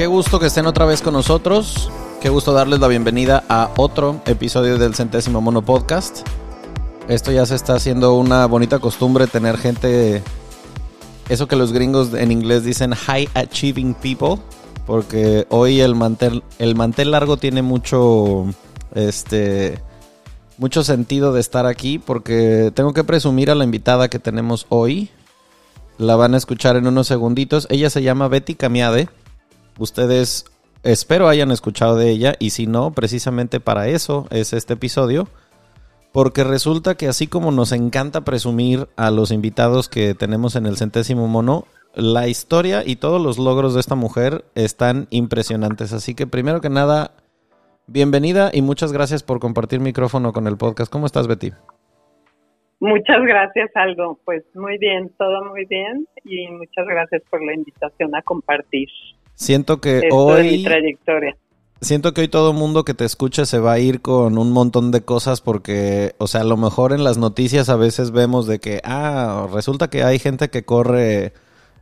Qué gusto que estén otra vez con nosotros. Qué gusto darles la bienvenida a otro episodio del Centésimo Mono Podcast. Esto ya se está haciendo una bonita costumbre tener gente, eso que los gringos en inglés dicen high achieving people, porque hoy el mantel, el mantel largo tiene mucho, este, mucho sentido de estar aquí, porque tengo que presumir a la invitada que tenemos hoy. La van a escuchar en unos segunditos. Ella se llama Betty Camiade. Ustedes espero hayan escuchado de ella y si no, precisamente para eso es este episodio. Porque resulta que así como nos encanta presumir a los invitados que tenemos en el centésimo mono, la historia y todos los logros de esta mujer están impresionantes. Así que primero que nada, bienvenida y muchas gracias por compartir micrófono con el podcast. ¿Cómo estás, Betty? Muchas gracias, Aldo. Pues muy bien, todo muy bien y muchas gracias por la invitación a compartir. Siento que Esto hoy. mi trayectoria. Siento que hoy todo el mundo que te escuche se va a ir con un montón de cosas porque, o sea, a lo mejor en las noticias a veces vemos de que, ah, resulta que hay gente que corre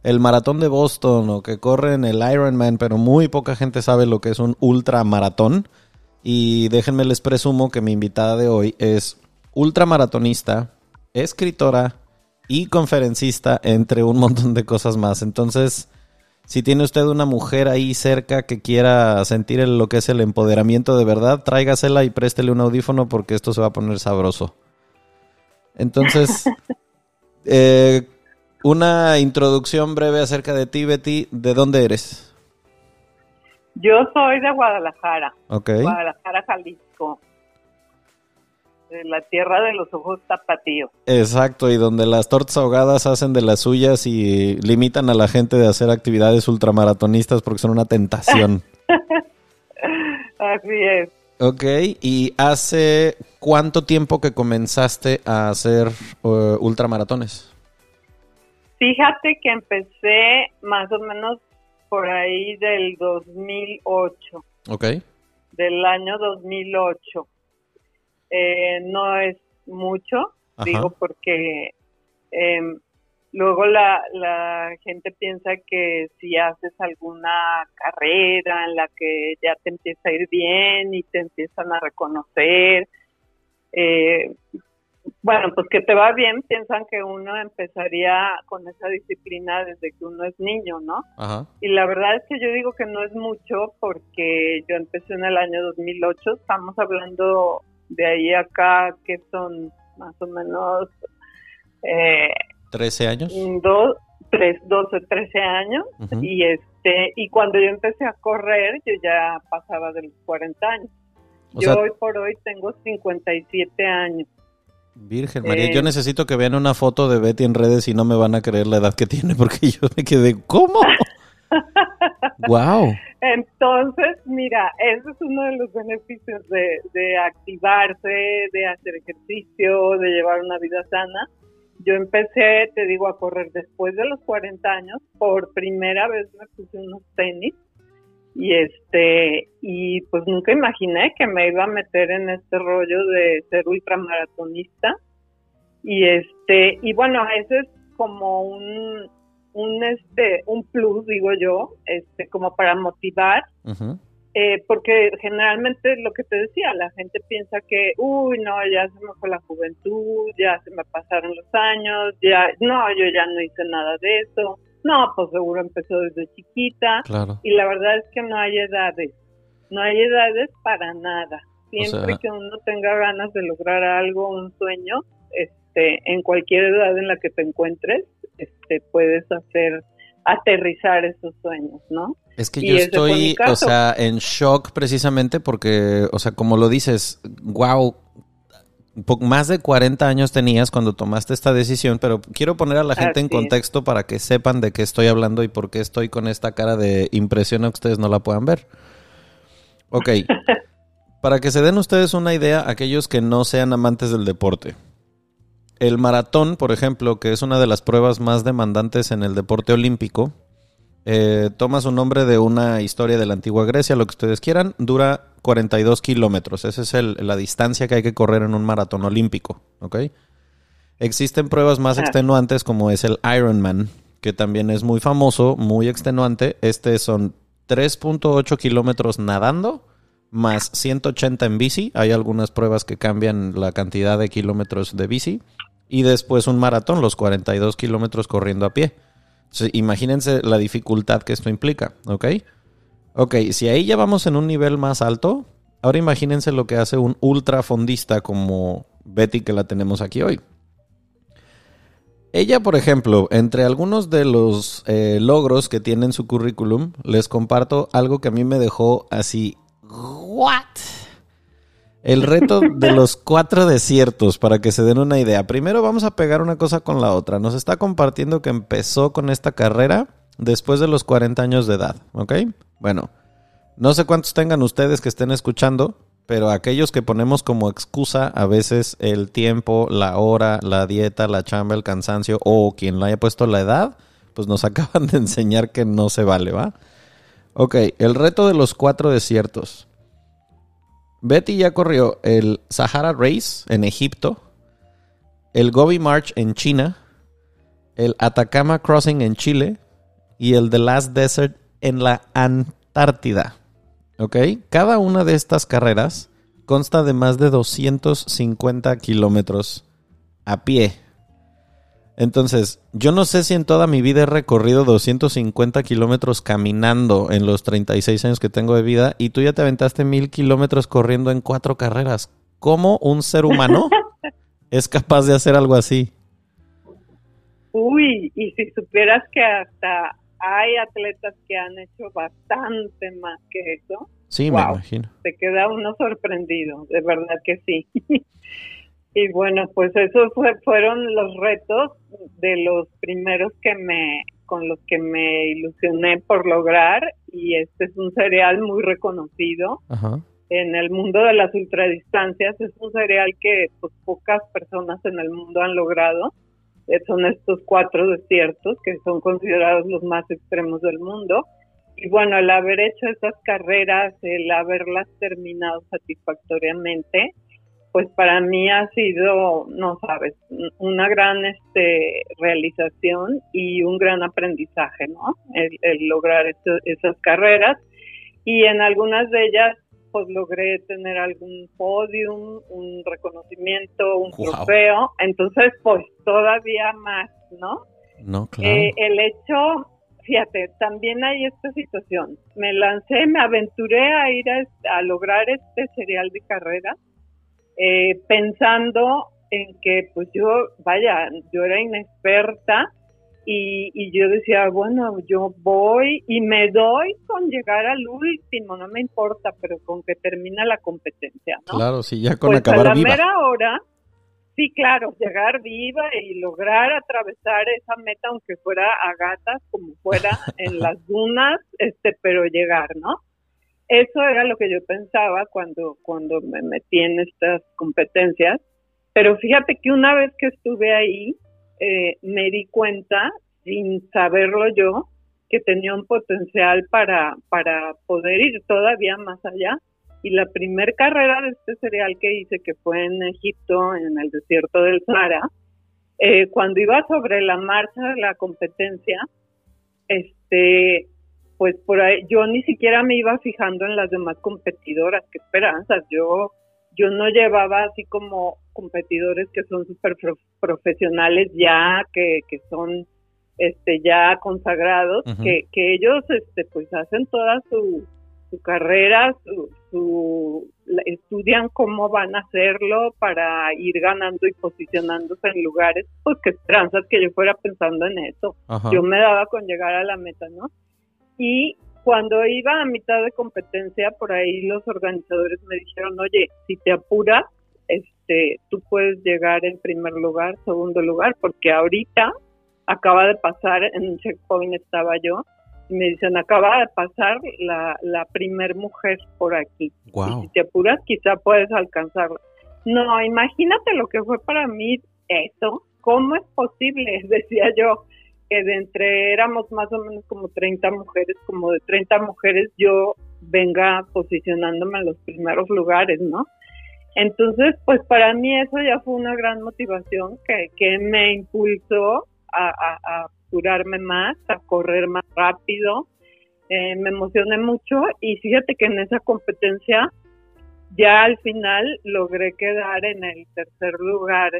el maratón de Boston o que corre en el Ironman, pero muy poca gente sabe lo que es un ultramaratón. Y déjenme les presumo que mi invitada de hoy es ultramaratonista, escritora y conferencista, entre un montón de cosas más. Entonces, si tiene usted una mujer ahí cerca que quiera sentir el- lo que es el empoderamiento de verdad, tráigasela y préstele un audífono porque esto se va a poner sabroso. Entonces, eh, una introducción breve acerca de ti, Betty. ¿De dónde eres? Yo soy de Guadalajara, Ok. Guadalajara, Jalisco, la tierra de los ojos tapatíos. Exacto, y donde las tortas ahogadas hacen de las suyas y limitan a la gente de hacer actividades ultramaratonistas porque son una tentación. Así es. Ok, ¿y hace cuánto tiempo que comenzaste a hacer eh, ultramaratones? Fíjate que empecé más o menos por ahí del 2008, Ok, del año 2008. Eh, no es mucho, Ajá. digo porque em, luego la, la gente piensa que si haces alguna carrera en la que ya te empieza a ir bien y te empiezan a reconocer, eh, bueno, pues que te va bien, piensan que uno empezaría con esa disciplina desde que uno es niño, ¿no? ajá, Y la verdad es que yo digo que no es mucho porque yo empecé en el año 2008, estamos hablando de ahí acá que son más o menos eh, 13 años. dos, tres, 12, 13 años y este y cuando yo empecé a correr yo ya pasaba de los 40 años. O yo sea, hoy por hoy tengo 57 años. Virgen María, eh, yo necesito que vean una foto de Betty en redes y no me van a creer la edad que tiene porque yo me quedé, ¿cómo? wow. Entonces, mira, ese es uno de los beneficios de, de activarse, de hacer ejercicio, de llevar una vida sana. Yo empecé, te digo, a correr después de los 40 años. Por primera vez me puse unos tenis y este y pues nunca imaginé que me iba a meter en este rollo de ser ultramaratonista y este y bueno ese es como un un, este, un plus, digo yo, este, como para motivar, eh, porque generalmente lo que te decía, la gente piensa que, uy, no, ya se me fue la juventud, ya se me pasaron los años, ya, no, yo ya no hice nada de eso, no, pues seguro empezó desde chiquita, y la verdad es que no hay edades, no hay edades para nada. Siempre que uno tenga ganas de lograr algo, un sueño, este, en cualquier edad en la que te encuentres, este, puedes hacer aterrizar esos sueños, ¿no? Es que yo estoy, o sea, en shock precisamente porque, o sea, como lo dices, wow, más de 40 años tenías cuando tomaste esta decisión, pero quiero poner a la gente en contexto para que sepan de qué estoy hablando y por qué estoy con esta cara de impresión a ustedes no la puedan ver. Ok, para que se den ustedes una idea, aquellos que no sean amantes del deporte. El maratón, por ejemplo, que es una de las pruebas más demandantes en el deporte olímpico, eh, toma su nombre de una historia de la antigua Grecia, lo que ustedes quieran, dura 42 kilómetros. Esa es la distancia que hay que correr en un maratón olímpico, ¿ok? Existen pruebas más extenuantes como es el Ironman, que también es muy famoso, muy extenuante. Este son 3.8 kilómetros nadando más 180 en bici. Hay algunas pruebas que cambian la cantidad de kilómetros de bici y después un maratón, los 42 kilómetros corriendo a pie. imagínense la dificultad que esto implica, ¿ok? Ok, si ahí ya vamos en un nivel más alto, ahora imagínense lo que hace un ultrafondista como Betty que la tenemos aquí hoy. Ella, por ejemplo, entre algunos de los eh, logros que tiene en su currículum, les comparto algo que a mí me dejó así, ¿what? El reto de los cuatro desiertos, para que se den una idea. Primero vamos a pegar una cosa con la otra. Nos está compartiendo que empezó con esta carrera después de los 40 años de edad, ¿ok? Bueno, no sé cuántos tengan ustedes que estén escuchando, pero aquellos que ponemos como excusa a veces el tiempo, la hora, la dieta, la chamba, el cansancio o quien le haya puesto la edad, pues nos acaban de enseñar que no se vale, ¿va? Ok, el reto de los cuatro desiertos. Betty ya corrió el Sahara Race en Egipto, el Gobi March en China, el Atacama Crossing en Chile y el The Last Desert en la Antártida. ¿Ok? Cada una de estas carreras consta de más de 250 kilómetros a pie. Entonces, yo no sé si en toda mi vida he recorrido 250 kilómetros caminando en los 36 años que tengo de vida y tú ya te aventaste mil kilómetros corriendo en cuatro carreras. ¿Cómo un ser humano es capaz de hacer algo así? Uy, y si supieras que hasta hay atletas que han hecho bastante más que eso. Sí, me imagino. Te queda uno sorprendido, de verdad que sí. Y bueno, pues esos fueron los retos de los primeros que me con los que me ilusioné por lograr y este es un cereal muy reconocido en el mundo de las ultradistancias. Es un cereal que pues pocas personas en el mundo han logrado. Eh, son estos cuatro desiertos que son considerados los más extremos del mundo. Y bueno el haber hecho esas carreras el haberlas terminado satisfactoriamente pues para mí ha sido, no sabes, una gran este, realización y un gran aprendizaje, ¿no? El, lograr esas carreras. Y en algunas de ellas, pues logré tener algún podium, un reconocimiento, un trofeo. Entonces, pues todavía más, ¿no? No, claro. Eh, el hecho, fíjate, también hay esta situación. Me lancé, me aventuré a ir a, a lograr este serial de carreras eh, pensando en que pues yo, vaya, yo era inexperta y, yo decía, bueno, yo voy y me doy con llegar al último, no me importa, pero con que termina la competencia, ¿no? Claro, sí, ya con pues acabar a la viva. mera hora, sí, claro, llegar viva y lograr atravesar esa meta, aunque fuera a gatas, como fuera en las dunas, este, pero llegar, ¿no? Eso era lo que yo pensaba cuando, cuando me metí en estas competencias. Pero fíjate que una vez que estuve ahí, eh, me di cuenta, sin saberlo yo, que tenía un potencial para, para poder ir todavía más allá. Y la primer carrera de este cereal que hice, que fue en Egipto, en el desierto del Sahara, eh, cuando iba sobre la marcha de la competencia, este, pues por ahí, yo ni siquiera me iba fijando en las demás competidoras, qué esperanzas, yo, yo no llevaba así como competidores que son súper profesionales ya, que, que son este ya consagrados, que, que ellos este pues hacen toda su, su carrera, su, estudian cómo van a hacerlo para ir ganando y posicionándose en lugares, pues que esperanzas que yo fuera pensando en eso. Yo me daba con llegar a la meta, ¿no? Y cuando iba a mitad de competencia, por ahí los organizadores me dijeron, oye, si te apuras, este, tú puedes llegar en primer lugar, segundo lugar, porque ahorita acaba de pasar, en un checkpoint estaba yo, y me dicen, acaba de pasar la, la primer mujer por aquí. Y si te apuras, quizá puedes alcanzarla. No, imagínate lo que fue para mí eso. ¿Cómo es posible? Decía yo, que de entre éramos más o menos como 30 mujeres, como de 30 mujeres yo venga posicionándome en los primeros lugares, ¿no? Entonces, pues para mí eso ya fue una gran motivación que, que me impulsó a, a, apurarme más, a correr más rápido. Eh, me emocioné mucho y fíjate que en esa competencia ya al final logré quedar en el tercer lugar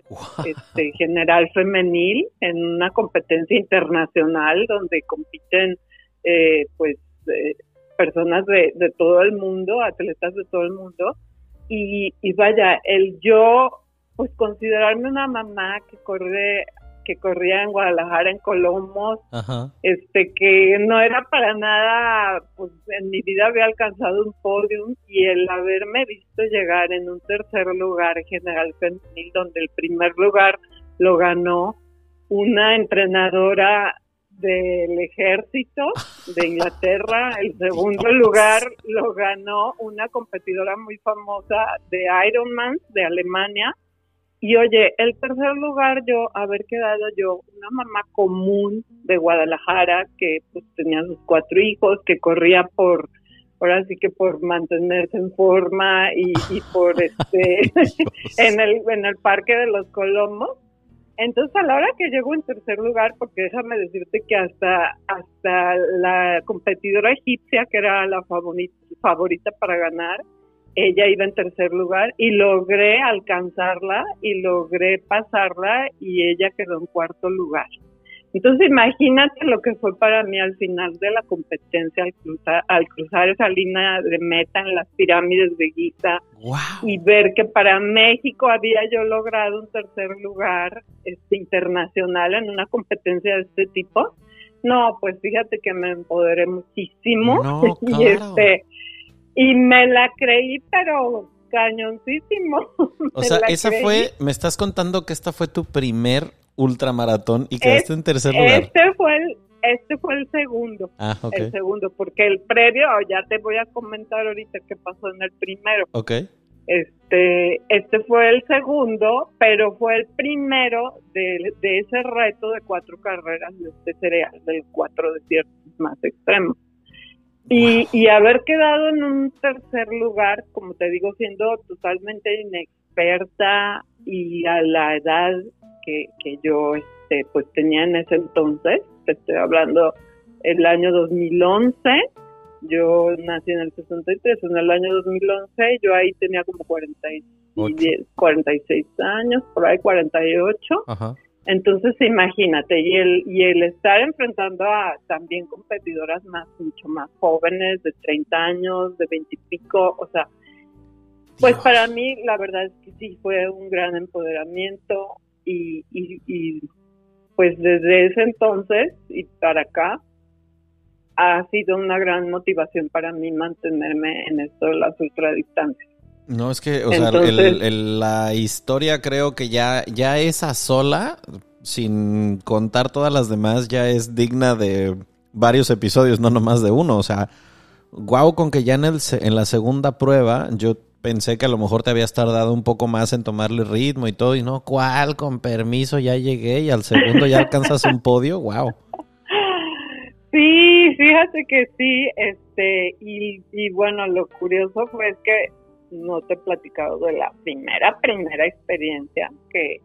este, general femenil en una competencia internacional donde compiten eh, pues eh, personas de, de, todo el mundo, atletas de todo el mundo. Y, y vaya, el yo pues considerarme una mamá que corre que corría en Guadalajara, en Colomos, este que no era para nada, pues en mi vida había alcanzado un podium y el haberme visto llegar en un tercer lugar general femenil, donde el primer lugar lo ganó una entrenadora del ejército de Inglaterra, el segundo lugar lo ganó una competidora muy famosa de Ironman de Alemania, y oye, el tercer lugar yo, haber quedado yo, una mamá común de Guadalajara que pues tenía sus cuatro hijos, que corría por, ahora sí que por mantenerse en forma y, y por este, en el, en el parque de los Colomos. Entonces a la hora que llego en tercer lugar, porque déjame decirte que hasta, hasta la competidora egipcia, que era la favorita, favorita para ganar, ella iba en tercer lugar y logré alcanzarla y logré pasarla y ella quedó en cuarto lugar. Entonces imagínate lo que fue para mí al final de la competencia al cruzar, al cruzar esa línea de meta en las pirámides de Giza y ver que para México había yo logrado un tercer lugar este, internacional en una competencia de este tipo. No, pues fíjate que me empoderé muchísimo y este y me la creí, pero cañoncísimo. O sea, esa fue, me estás contando que esta fue tu primer ultramaratón y quedaste en tercer lugar. Este fue el, este fue el segundo. Ah, El segundo, porque el previo, ya te voy a comentar ahorita qué pasó en el primero. Ok. Este, este fue el segundo, pero fue el primero de, de ese reto de cuatro carreras de este cereal, de cuatro desiertos más extremos. Y, y haber quedado en un tercer lugar, como te digo, siendo totalmente inexperta y a la edad que, que yo este, pues tenía en ese entonces, te estoy hablando el año 2011, yo nací en el 63, en el año 2011 yo ahí tenía como 40 y, 46 años, por ahí 48. Ajá. Entonces, imagínate, y el, y el estar enfrentando a también competidoras más, mucho más jóvenes, de 30 años, de 20 y pico, o sea, pues para mí la verdad es que sí fue un gran empoderamiento y, y, pues desde ese entonces y para acá ha sido una gran motivación para mí mantenerme en esto de las ultradistancias. No, es que, o sea, la historia creo que ya, ya esa sola, sin contar todas las demás, ya es digna de varios episodios, no nomás de uno. O sea, guau con que ya en, el, en la segunda prueba yo pensé que a lo mejor te habías tardado un poco más en tomarle ritmo y todo, y no, ¿cuál? Con permiso, ya llegué y al segundo ya alcanzas un podio, wow. Sí, fíjate que sí, este, y, y bueno, lo curioso fue que no te he platicado de la primera, primera experiencia, que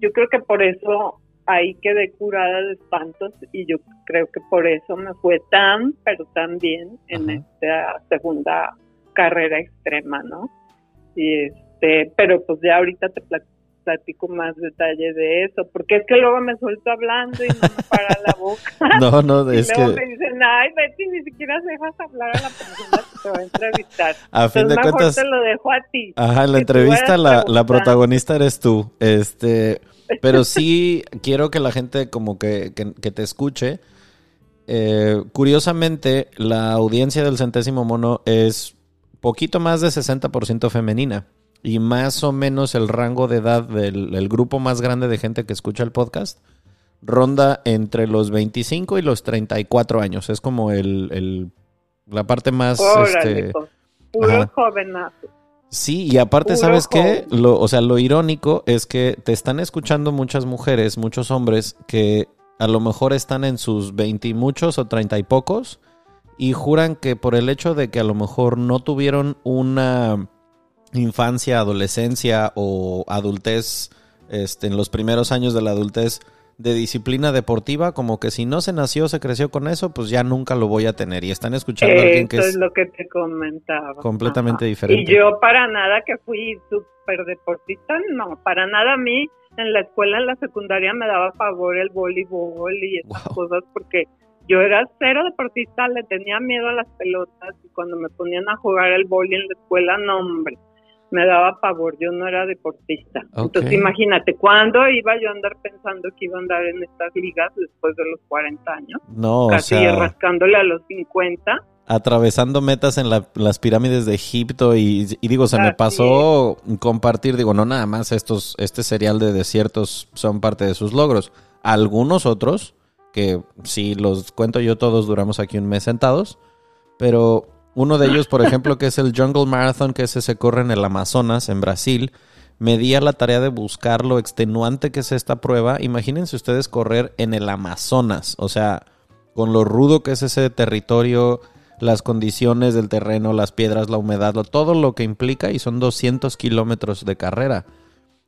yo creo que por eso ahí quedé curada de espantos y yo creo que por eso me fue tan, pero tan bien en esta segunda carrera extrema, ¿no? Y este, pero pues ya ahorita te platico más detalle de eso, porque es que luego me suelto hablando y no me para la boca. No, no, es y luego me dicen, ay, Betty, ni siquiera dejas hablar a la persona que te va a entrevistar. A fin de cuentas... te lo dejo a ti. Ajá, en la entrevista la, la protagonista eres tú, este... Pero sí quiero que la gente como que, que, te escuche. Eh, curiosamente, la audiencia del centésimo mono es poquito más de 60% femenina. Y más o menos el rango de edad del grupo más grande de gente que escucha el podcast ronda entre los 25 y los 34 años. Es como el, la parte más... este, puro jovenazo. Sí, y aparte, ¿sabes qué? Lo, o sea, lo irónico es que te están escuchando muchas mujeres, muchos hombres que a lo mejor están en sus veinte y muchos o treinta y pocos y juran que por el hecho de que a lo mejor no tuvieron una infancia, adolescencia o adultez este, en los primeros años de la adultez, de disciplina deportiva, como que si no se nació, se creció con eso, pues ya nunca lo voy a tener. Y están escuchando a alguien que es, lo que te comentaba. Completamente diferente. Y yo para nada que fui súper deportista, no, para nada a mí en la escuela, en la secundaria me daba favor el voleibol y esas cosas porque yo era cero deportista, le tenía miedo a las pelotas y cuando me ponían a jugar el voleibol en la escuela, no hombre me daba pavor, yo no era deportista. Entonces imagínate, ¿cuándo iba yo a andar pensando que iba a andar en estas ligas después de los 40 años? No, Casi o sea, rascándole a los 50. Atravesando metas en las pirámides de Egipto y, digo, se me pasó compartir, digo, no nada más estos, este serial de desiertos son parte de sus logros. Algunos otros, que si los cuento yo todos, duramos aquí un mes sentados, pero uno de ellos, por ejemplo, que es el Jungle Marathon, que ese se corre en el Amazonas, en Brasil. Me di a la tarea de buscar lo extenuante que es esta prueba. Imagínense ustedes correr en el Amazonas, o sea, con lo rudo que es ese territorio, las condiciones del terreno, las piedras, la humedad, todo lo que implica y son 200 kilómetros de carrera.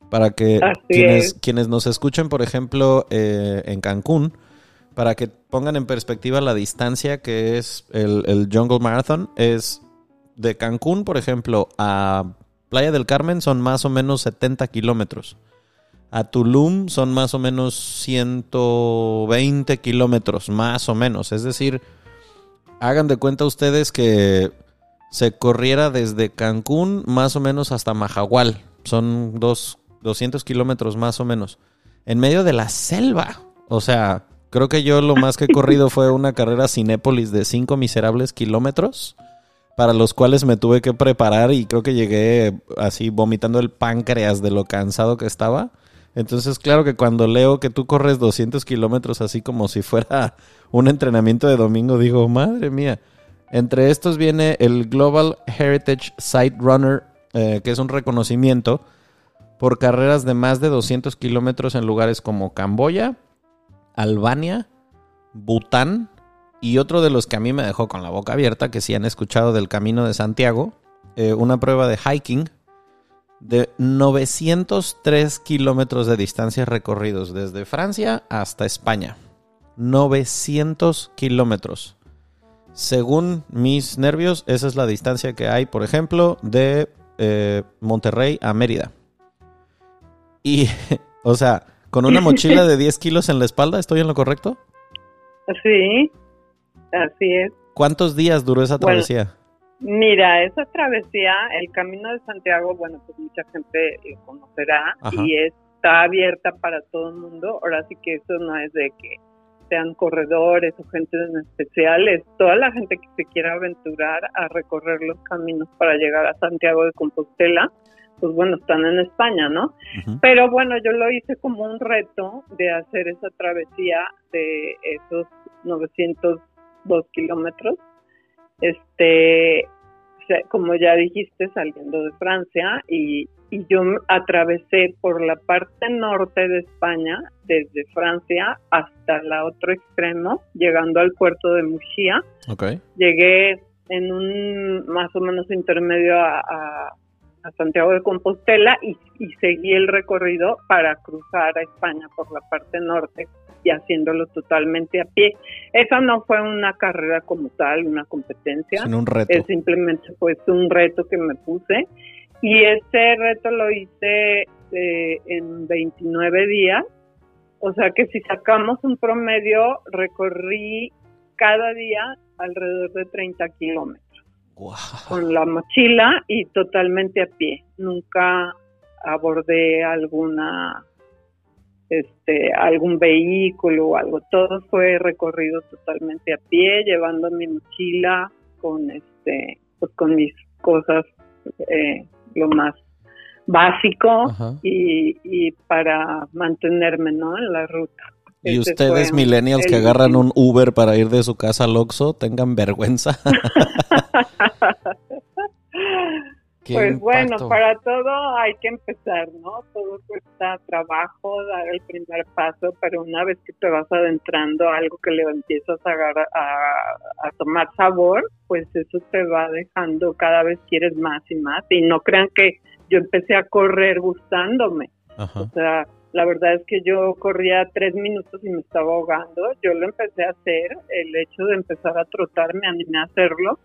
Para que quienes, quienes, nos escuchen, por ejemplo, eh, en Cancún, para que pongan en perspectiva la distancia que es el, Jungle Marathon, es de Cancún, por ejemplo, a Playa del Carmen son más o menos 70 kilómetros. A Tulum son más o menos 120 kilómetros, más o menos. Es decir, hagan de cuenta ustedes que se corriera desde Cancún más o menos hasta Majahual. Son dos, 200 kilómetros más o menos. En medio de la selva. O sea, Creo que yo lo más que he corrido fue una carrera Cinépolis de 5 miserables kilómetros, para los cuales me tuve que preparar y creo que llegué así vomitando el páncreas de lo cansado que estaba. Entonces, claro que cuando leo que tú corres 200 kilómetros así como si fuera un entrenamiento de domingo, digo, madre mía. Entre estos viene el Global Heritage Site Runner, eh, que es un reconocimiento por carreras de más de 200 kilómetros en lugares como Camboya, Albania, Bután y otro de los que a mí me dejó con la boca abierta, que si han escuchado del Camino de Santiago, eh, una prueba de hiking de 903 kilómetros de distancia recorridos desde Francia hasta España. 900 kilómetros. Según mis nervios, esa es la distancia que hay, por ejemplo, de eh, Monterrey a Mérida. Y, o sea, con una mochila de 10 kilos en la espalda, ¿estoy en lo correcto? Sí, así es. ¿Cuántos días duró esa travesía? mira, esa travesía, el Camino de Santiago, bueno, pues mucha gente lo conocerá y está abierta para todo el mundo. Ahora sí que eso no es de que sean corredores o gente en especial, es toda la gente que se quiera aventurar a recorrer los caminos para llegar a Santiago de Compostela pues bueno, están en España, ¿no? Pero bueno, yo lo hice como un reto de hacer esa travesía de esos 902 kilómetros. Este, como ya dijiste, saliendo de Francia y, y yo atravesé por la parte norte de España, desde Francia hasta el otro extremo, llegando al puerto de Muxía. Okay. Llegué en un más o menos intermedio a a Santiago de Compostela y, y seguí el recorrido para cruzar a España por la parte norte y haciéndolo totalmente a pie. Esa no fue una carrera como tal, una competencia. un reto. Es simplemente pues un reto que me puse. Y ese reto lo hice eh, en 29 días. O sea que si sacamos un promedio, recorrí cada día alrededor de 30 kilómetros. Con la mochila y totalmente a pie. Nunca abordé alguna este, algún vehículo o algo. Todo fue recorrido totalmente a pie, llevando mi mochila con este, pues con mis cosas eh, lo más básico y, y, para mantenerme, ¿no? En la ruta. Y ustedes millennials que agarran un Uber para ir de su casa al Oxxo, tengan vergüenza. pues bueno, para todo hay que empezar, ¿no? Todo cuesta trabajo, dar el primer paso, pero una vez que te vas adentrando a algo que le empiezas a, a, a, tomar sabor, pues eso te va dejando, cada vez quieres más y más. Y no crean que yo empecé a correr gustándome. O sea, la verdad es que yo corría tres minutos y me estaba ahogando. Yo lo empecé a hacer, el hecho de empezar a trotar me animé a hacerlo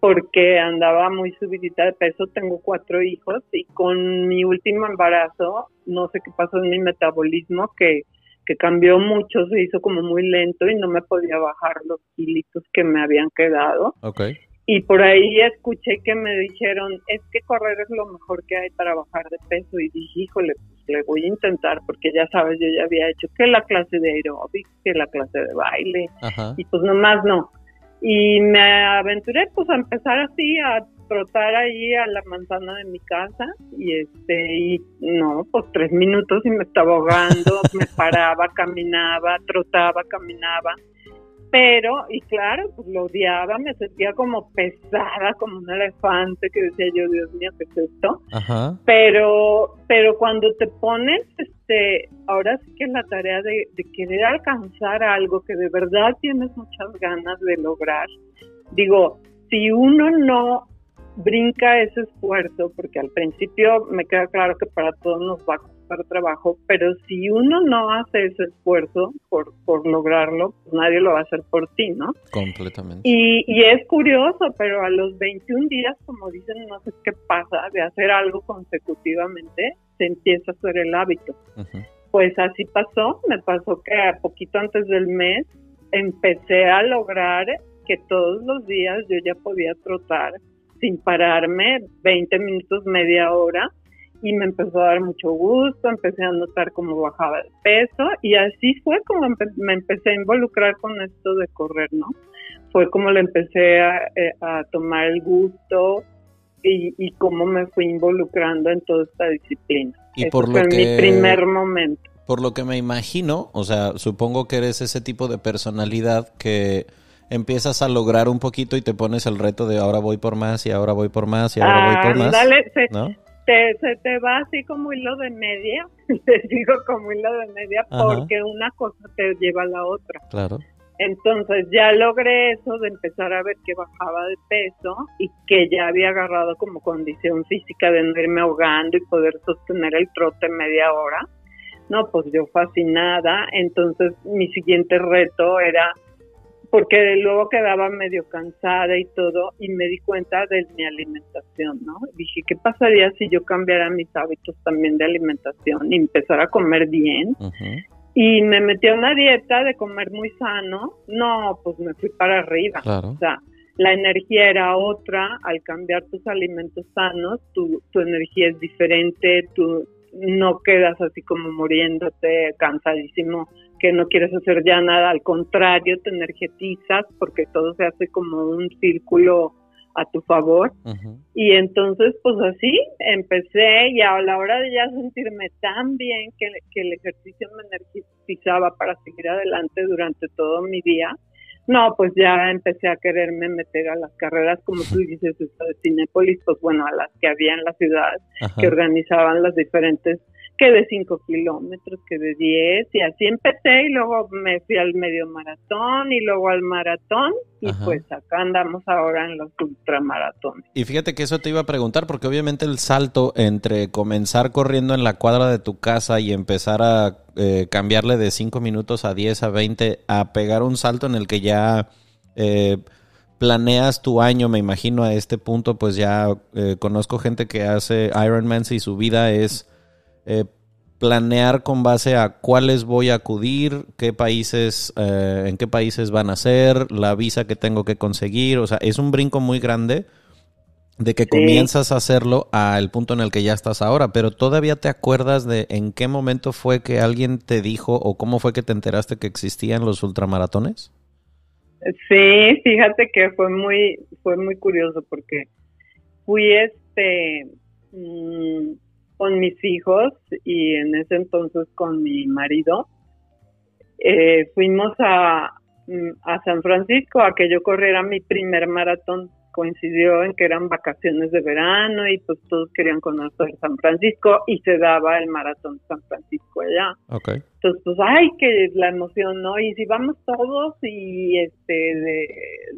porque andaba muy subidita de peso, tengo cuatro hijos y con mi último embarazo, no sé qué pasó en mi metabolismo, que, que cambió mucho, se hizo como muy lento y no me podía bajar los kilitos que me habían quedado. Okay. Y por ahí escuché que me dijeron, es que correr es lo mejor que hay para bajar de peso. Y dije, híjole, pues le voy a intentar, porque ya sabes, yo ya había hecho que la clase de aeróbic, que la clase de baile, y pues nomás no. Y me aventuré pues a empezar así, a trotar ahí a la manzana de mi casa y este y no pues tres minutos y me estaba ahogando me paraba caminaba trotaba caminaba pero, y claro, pues lo odiaba, me sentía como pesada, como un elefante, que decía yo, Dios mío, ¿qué es esto? Pero, pero cuando te pones, este, ahora sí que es la tarea de, de querer alcanzar algo que de verdad tienes muchas ganas de lograr, digo, si uno no brinca ese esfuerzo, porque al principio me queda claro que para todos nos va a costar trabajo, pero si uno no hace ese esfuerzo por, por lograrlo, pues nadie lo va a hacer por ti, ¿no? Completamente. Y, y es curioso, pero a los 21 días, como dicen, no sé qué pasa, de hacer algo consecutivamente, se empieza a hacer el hábito. Pues así pasó, me pasó que a poquito antes del mes empecé a lograr que todos los días yo ya podía trotar sin pararme 20 minutos, media hora y me empezó a dar mucho gusto, empecé a notar cómo bajaba de peso y así fue como me empecé a involucrar con esto de correr, ¿no? Fue como le empecé a, eh, tomar el gusto y, y, cómo me fui involucrando en toda esta disciplina. Y por fue lo que, mi primer momento. Por lo que me imagino, o sea, supongo que eres ese tipo de personalidad que empiezas a lograr un poquito y te pones el reto de ahora voy por más y ahora voy por más y ahora voy por más. Dale, se, te, se te va así como hilo de media, te digo como hilo de media porque una cosa te lleva a la otra. Claro. Entonces ya logré eso de empezar a ver que bajaba de peso y que ya había agarrado como condición física de no irme ahogando y poder sostener el trote media hora. No, pues yo fascinada. Entonces mi siguiente reto era porque luego quedaba medio cansada y todo y me di cuenta de mi alimentación, ¿no? Dije, ¿qué pasaría si yo cambiara mis hábitos también de alimentación y empezara a comer bien? Y me metí a una dieta de comer muy sano, no, pues me fui para arriba. O sea, la energía era otra, al cambiar tus alimentos sanos, tu, tu energía es diferente, tú no quedas así como muriéndote, cansadísimo que no quieres hacer ya nada, al contrario, te energetizas porque todo se hace como un círculo a tu favor. Y entonces, pues así, empecé y a la hora de ya sentirme tan bien que, que el ejercicio me energizaba para seguir adelante durante todo mi día, no, pues ya empecé a quererme meter a las carreras, como tú dices, de Cinepolis, pues bueno, a las que había en la ciudad, que organizaban las diferentes que de 5 kilómetros, que de 10, y así empecé y luego me fui al medio maratón y luego al maratón y pues acá andamos ahora en los ultramaratones. Y fíjate que eso te iba a preguntar porque obviamente el salto entre comenzar corriendo en la cuadra de tu casa y empezar a eh, cambiarle de 5 minutos a 10 a 20 a pegar un salto en el que ya... Eh, planeas tu año, me imagino a este punto, pues ya eh, conozco gente que hace Ironman y su vida es eh, planear con base a cuáles voy a acudir, qué países, eh, en qué países van a ser, la visa que tengo que conseguir. O sea, es un brinco muy grande de que comienzas a hacerlo al punto en el que ya estás ahora, pero todavía te acuerdas de en qué momento fue que alguien te dijo o cómo fue que te enteraste que existían los ultramaratones? Sí, fíjate que fue muy, fue muy curioso porque fui este mm, con mis hijos y en ese entonces con mi marido. Eh, fuimos a, mm, a San Francisco a que yo corriera mi primer maratón. Coincidió en que eran vacaciones de verano y pues todos querían conocer San Francisco y se daba el maratón San Francisco allá. Okay. Entonces, pues, ay, que la emoción, ¿no? Y si vamos todos y este de,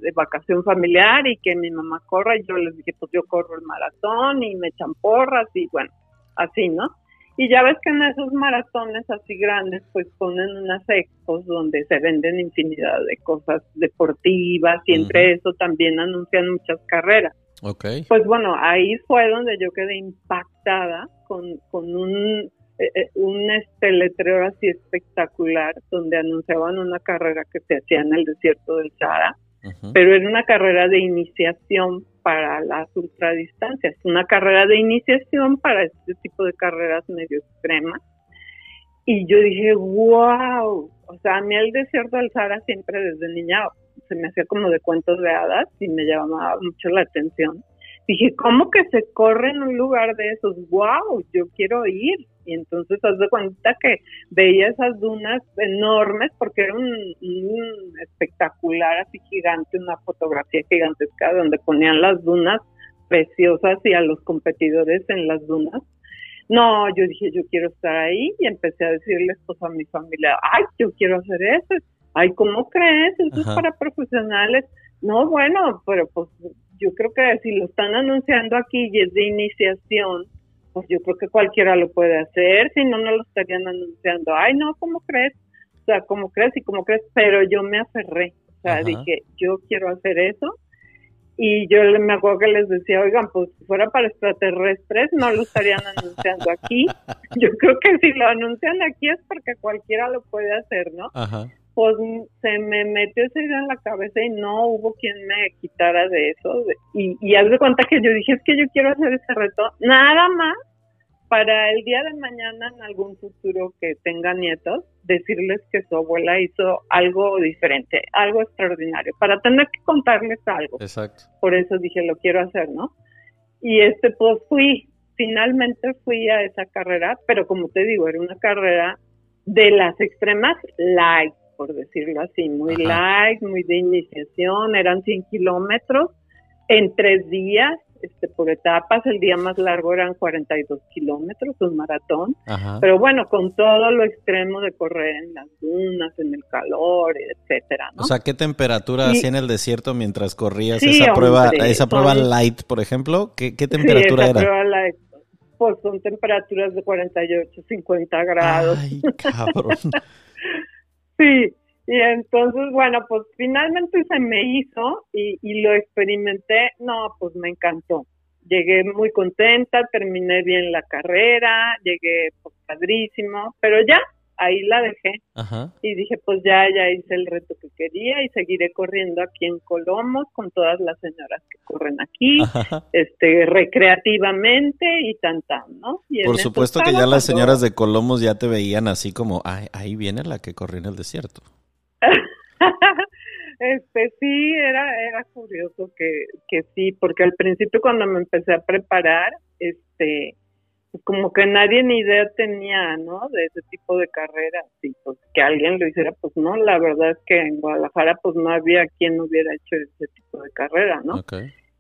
de vacación familiar y que mi mamá corra, y yo les dije, pues yo corro el maratón y me echan porras y bueno, así, ¿no? Y ya ves que en esos maratones así grandes, pues ponen unas expos donde se venden infinidad de cosas deportivas y entre eso también anuncian muchas carreras. Okay. Pues bueno, ahí fue donde yo quedé impactada con, con un, eh, eh, un este letrero así espectacular donde anunciaban una carrera que se hacía en el desierto del Sahara, pero era una carrera de iniciación para las ultradistancias, una carrera de iniciación para este tipo de carreras medio extremas. Y yo dije, wow, o sea, a mí el desierto del Sahara siempre desde niña se me hacía como de cuentos de hadas y me llamaba mucho la atención. Dije, ¿cómo que se corre en un lugar de esos? ¡Wow! Yo quiero ir. Y entonces haz de cuenta que veía esas dunas enormes porque era un, espectacular así gigante, una fotografía gigantesca donde ponían las dunas preciosas y a los competidores en las dunas. No, yo dije, yo quiero estar ahí y empecé a decirles pues a mi familia, ay, yo quiero hacer eso. Ay, ¿cómo crees? Eso es para profesionales. No, bueno, pero pues yo creo que si lo están anunciando aquí y es de iniciación, pues yo creo que cualquiera lo puede hacer, si no, no lo estarían anunciando. Ay, no, ¿cómo crees? O sea, ¿cómo crees y cómo crees? Pero yo me aferré, o sea, dije, yo quiero hacer eso. Y yo me acuerdo que les decía, oigan, pues si fuera para extraterrestres, no lo estarían anunciando aquí. Yo creo que si lo anuncian aquí es porque cualquiera lo puede hacer, ¿no? Ajá pues se me metió esa idea en la cabeza y no hubo quien me quitara de eso. Y, y haz de cuenta que yo dije, es que yo quiero hacer ese reto, nada más para el día de mañana, en algún futuro que tenga nietos, decirles que su abuela hizo algo diferente, algo extraordinario, para tener que contarles algo. Exacto. Por eso dije, lo quiero hacer, ¿no? Y este, pues fui, finalmente fui a esa carrera, pero como te digo, era una carrera de las extremas light por decirlo así, muy light, muy de iniciación, eran 100 kilómetros en tres días, este, por etapas, el día más largo eran 42 kilómetros, un maratón, pero bueno, con todo lo extremo de correr en las dunas, en el calor, etcétera, O sea, ¿qué temperatura hacía en el desierto mientras corrías esa prueba, esa prueba light, por ejemplo? ¿Qué, qué temperatura sí, esa Prueba light, pues son temperaturas de 48, 50 grados. Ay, cabrón. Sí, y entonces, bueno, pues finalmente se me hizo y, y lo experimenté. No, pues me encantó. Llegué muy contenta, terminé bien la carrera, llegué pues padrísimo, pero ya, ahí la dejé. Y dije, pues ya, ya hice el reto que quería y seguiré corriendo aquí en Colomos con todas las señoras que corren aquí, este, recreativamente y tan tan, ¿no? Por supuesto que ya las señoras de Colomos ya te veían así como, Ay, ahí viene la que corrió en el desierto. este sí, era, era curioso que, que sí, porque al principio cuando me empecé a preparar, este, pues como que nadie ni idea tenía, ¿no? De ese tipo de carreras y pues que alguien lo hiciera, pues no, la verdad es que en Guadalajara pues no había quien hubiera hecho ese tipo de carrera, ¿no?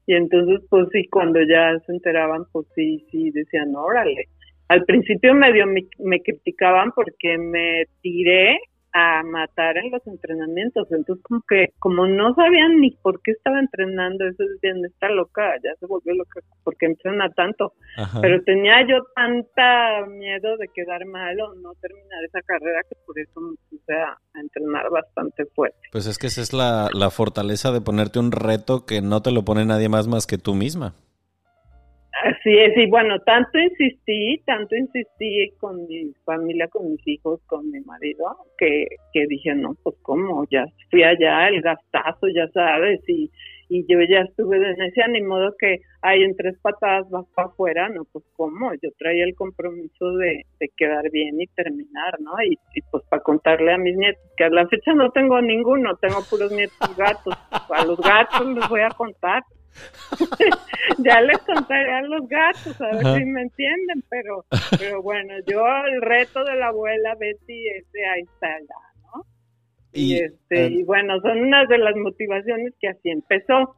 Y entonces pues sí, cuando ya se enteraban, pues sí, sí, decían, órale. al principio medio me, me criticaban porque me tiré a matar en los entrenamientos. Entonces, como que, como no sabían ni por qué estaba entrenando, eso decían, está loca, ya se volvió loca, porque entrena tanto. Pero tenía yo tanta miedo de quedar mal o no terminar esa carrera que por eso me puse a, entrenar bastante fuerte. Pues es que esa es la, la fortaleza de ponerte un reto que no te lo pone nadie más más que tú misma. Así es, y bueno, tanto insistí, tanto insistí con mi familia, con mis hijos, con mi marido, que, que dije, no, pues cómo, ya fui allá, el gastazo, ya sabes, y, y yo ya estuve en ese ni modo que hay en tres patadas vas para afuera, no, pues cómo, yo traía el compromiso de, de quedar bien y terminar, ¿no? Y, y, pues para contarle a mis nietos, que a la fecha no tengo ninguno, tengo puros nietos gatos, a los gatos les voy a contar. ya les contaré a los gatos, a ver si me entienden, pero, pero bueno, yo el reto de la abuela Betty es de ahí está ¿no? Y, este, y bueno, son unas de las motivaciones que así empezó.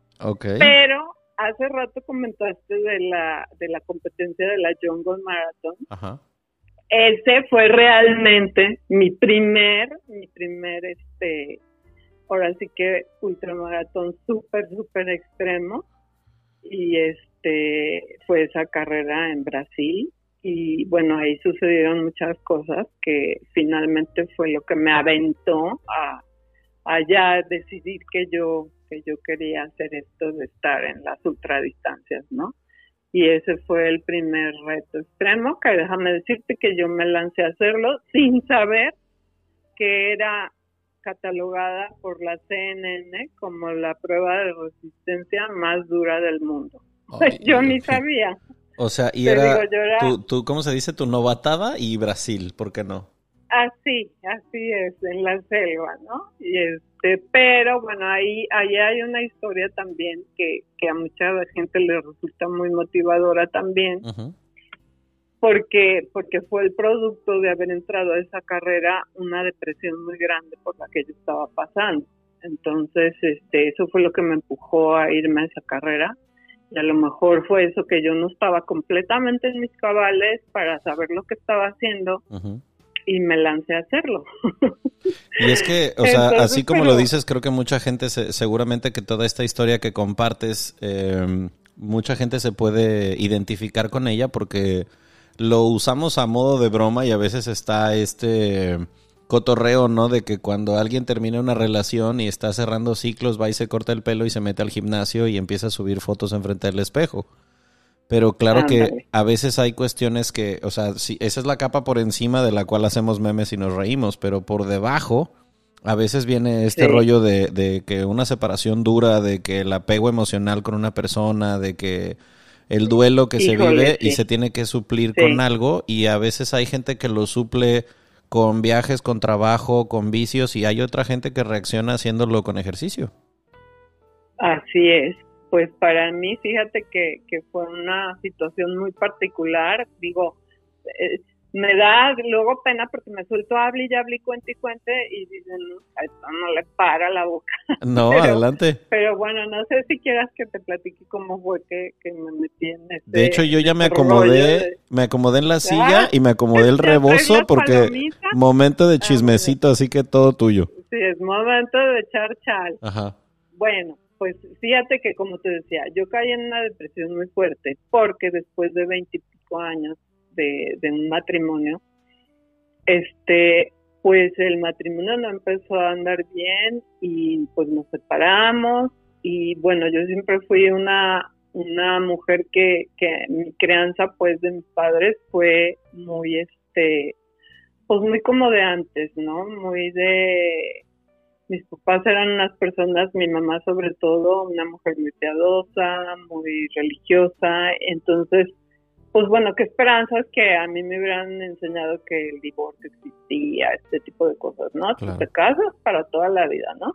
Pero hace rato comentaste de la, de la competencia de la Jungle Marathon. Ese fue realmente mi primer, mi primer, este, ahora sí que ultramaratón súper, súper extremo. Y este fue esa carrera en Brasil. Y bueno, ahí sucedieron muchas cosas que finalmente fue lo que me aventó a, ya decidir que yo, que yo quería hacer esto de estar en las ultradistancias, ¿no? Y ese fue el primer reto extremo, que déjame decirte que yo me lancé a hacerlo sin saber que era catalogada por la CNN como la prueba de resistencia más dura del mundo. yo ni sabía. O sea, y era, tú, ¿cómo se dice? Tu novatada y Brasil, ¿por qué no? Así, así es, en la selva, ¿no? Y este, pero bueno, ahí, ahí hay una historia también que, que a mucha gente le resulta muy motivadora también porque porque fue el producto de haber entrado a esa carrera una depresión muy grande por la que yo estaba pasando. Entonces, este, eso fue lo que me empujó a irme a esa carrera. Y a lo mejor fue eso que yo no estaba completamente en mis cabales para saber lo que estaba haciendo y me lancé a hacerlo. Y es que, o sea, así como lo dices, creo que mucha gente, seguramente que toda esta historia que compartes, eh, mucha gente se puede identificar con ella porque lo usamos a modo de broma y a veces está este cotorreo, ¿no? De que cuando alguien termina una relación y está cerrando ciclos, va y se corta el pelo y se mete al gimnasio y empieza a subir fotos enfrente del espejo. Pero claro que a veces hay cuestiones que, o sea, sí, esa es la capa por encima de la cual hacemos memes y nos reímos, pero por debajo a veces viene este rollo de, de que una separación dura, de que el apego emocional con una persona, de que el duelo que se vive y se tiene que suplir con algo y a veces hay gente que lo suple con viajes, con trabajo, con vicios y hay otra gente que reacciona haciéndolo con ejercicio. Así es. Pues para mí, fíjate que, que fue una situación muy particular. Digo, eh, me da luego pena porque me suelto hable y hable y cuente y cuente y dicen, esto no le para la boca. No, adelante. Pero bueno, no sé si quieras que te platique cómo fue que, me metí en este De hecho, yo ya me acomodé, me acomodé en la silla y me acomodé el rebozo porque momento de chismecito, así que todo tuyo. Sí, es momento de echar chal. Ajá. Bueno, pues fíjate que como te decía, yo caí en una depresión muy fuerte porque después de veintipico años de, un matrimonio, este, pues el matrimonio no empezó a andar bien y pues nos separamos y bueno, yo siempre fui una, una mujer que, que mi crianza pues de mis padres fue muy este, pues muy como de antes, ¿no? Muy de, mis papás eran unas personas, mi mamá sobre todo, una mujer muy piadosa, muy religiosa, entonces pues bueno, qué esperanzas que a mí me hubieran enseñado que el divorcio existía, este tipo de cosas, ¿no? Te casas para toda la vida, ¿no?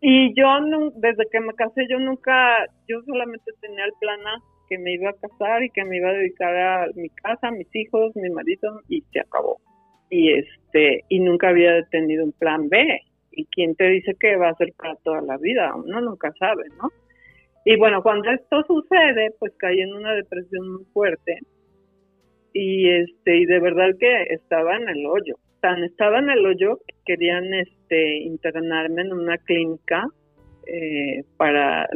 Y yo, desde que me casé, yo nunca, yo solamente tenía el plan A, que me iba a casar y que me iba a dedicar a mi casa, a mis hijos, mi marido, y se acabó. Y este, y nunca había tenido un plan B. ¿Y quién te dice que va a ser para toda la vida? Uno nunca sabe, ¿no? Y bueno, cuando esto sucede, pues caí en una depresión muy fuerte. y este y de verdad que estaba en el hoyo. Tan estaba en el hoyo que querían este internarme en una clínica eh, para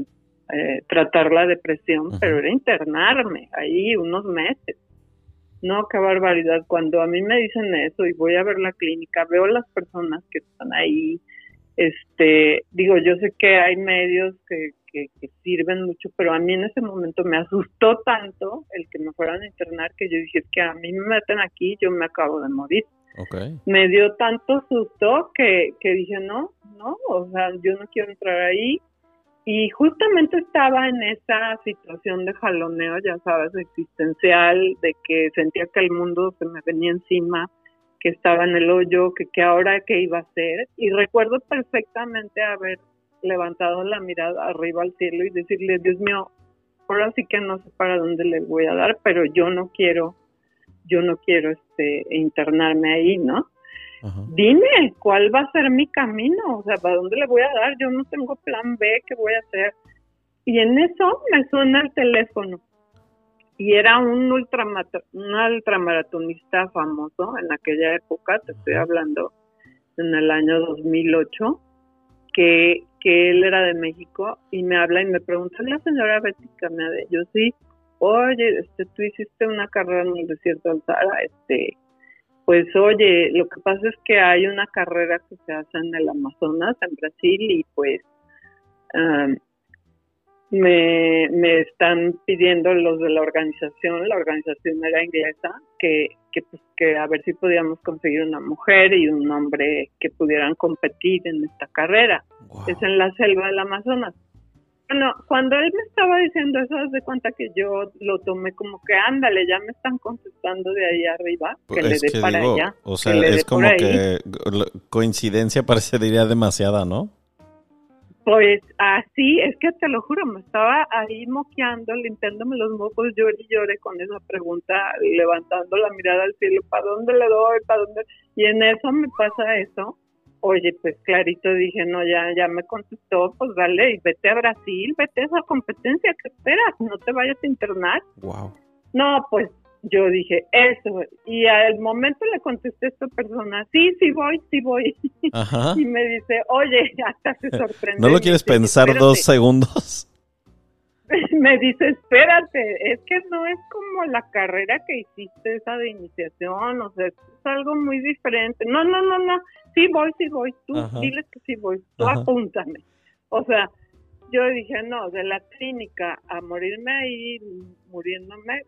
eh, tratar la depresión, pero era internarme ahí unos meses. No, qué barbaridad. Cuando a mí me dicen eso y voy a ver la clínica, veo las personas que están ahí. Este, digo, yo sé que hay medios que, que, sirven mucho, pero a mí en ese momento me asustó tanto el que me fueran a internar que yo dije, que a mí me meten aquí, yo me acabo de morir. Me dio tanto susto que, que dije, no, no, o sea, yo no quiero entrar ahí. Y justamente estaba en esa situación de jaloneo, ya sabes, existencial, de que sentía que el mundo se me venía encima, que estaba en el hoyo, que, que ahora qué iba a hacer. Y recuerdo perfectamente haber levantado la mirada arriba al cielo y decirle, Dios mío, ahora sí que no sé para dónde le voy a dar, pero yo no quiero, yo no quiero este internarme ahí, ¿no? Dime, ¿cuál va a ser mi camino? O sea, ¿para dónde le voy a dar? Yo no tengo plan B, ¿qué voy a hacer? Y en eso me suena el teléfono. Y era un, un ultramaratonista famoso en aquella época, te estoy hablando, en el año 2008, que, que él era de México y me habla y me pregunta, la señora Betty de yo sí, oye, este, tú hiciste una carrera en el desierto del Sahara, este, pues oye, lo que pasa es que hay una carrera que se hace en el Amazonas, en Brasil, y pues me, me están pidiendo los de la organización, la organización era inglesa, que, que, pues, que a ver si podíamos conseguir una mujer y un hombre que pudieran competir en esta carrera. Es en la selva del Amazonas. Bueno, cuando él me estaba diciendo eso, de cuenta que yo lo tomé como que ándale, ya me están contestando de ahí arriba, que le dé para allá. O sea, es como que coincidencia parecería demasiada, ¿no? Pues así, es que te lo juro, me estaba ahí moqueando, limpiándome los mocos, lloré y lloré con esa pregunta, levantando la mirada al cielo, ¿para dónde le doy? ¿Para dónde? Y en eso me pasa eso Oye, pues clarito dije, no, ya, ya me contestó, pues dale, y vete a Brasil, vete a esa competencia, ¿qué esperas? No te vayas a internar. Wow. No, pues yo dije, eso, y al momento le contesté a esta persona, sí, sí voy, sí voy. Ajá. Y me dice, oye, hasta se sorprende. ¿No lo quieres pensar dos segundos? me dice, espérate, es que no es como la carrera que hiciste, esa de iniciación, o sea, es algo muy diferente. No, no, no, no, sí voy, sí voy, tú diles que sí voy, tú apúntame. O sea, yo dije, no, de la clínica a morirme ahí, muriéndome,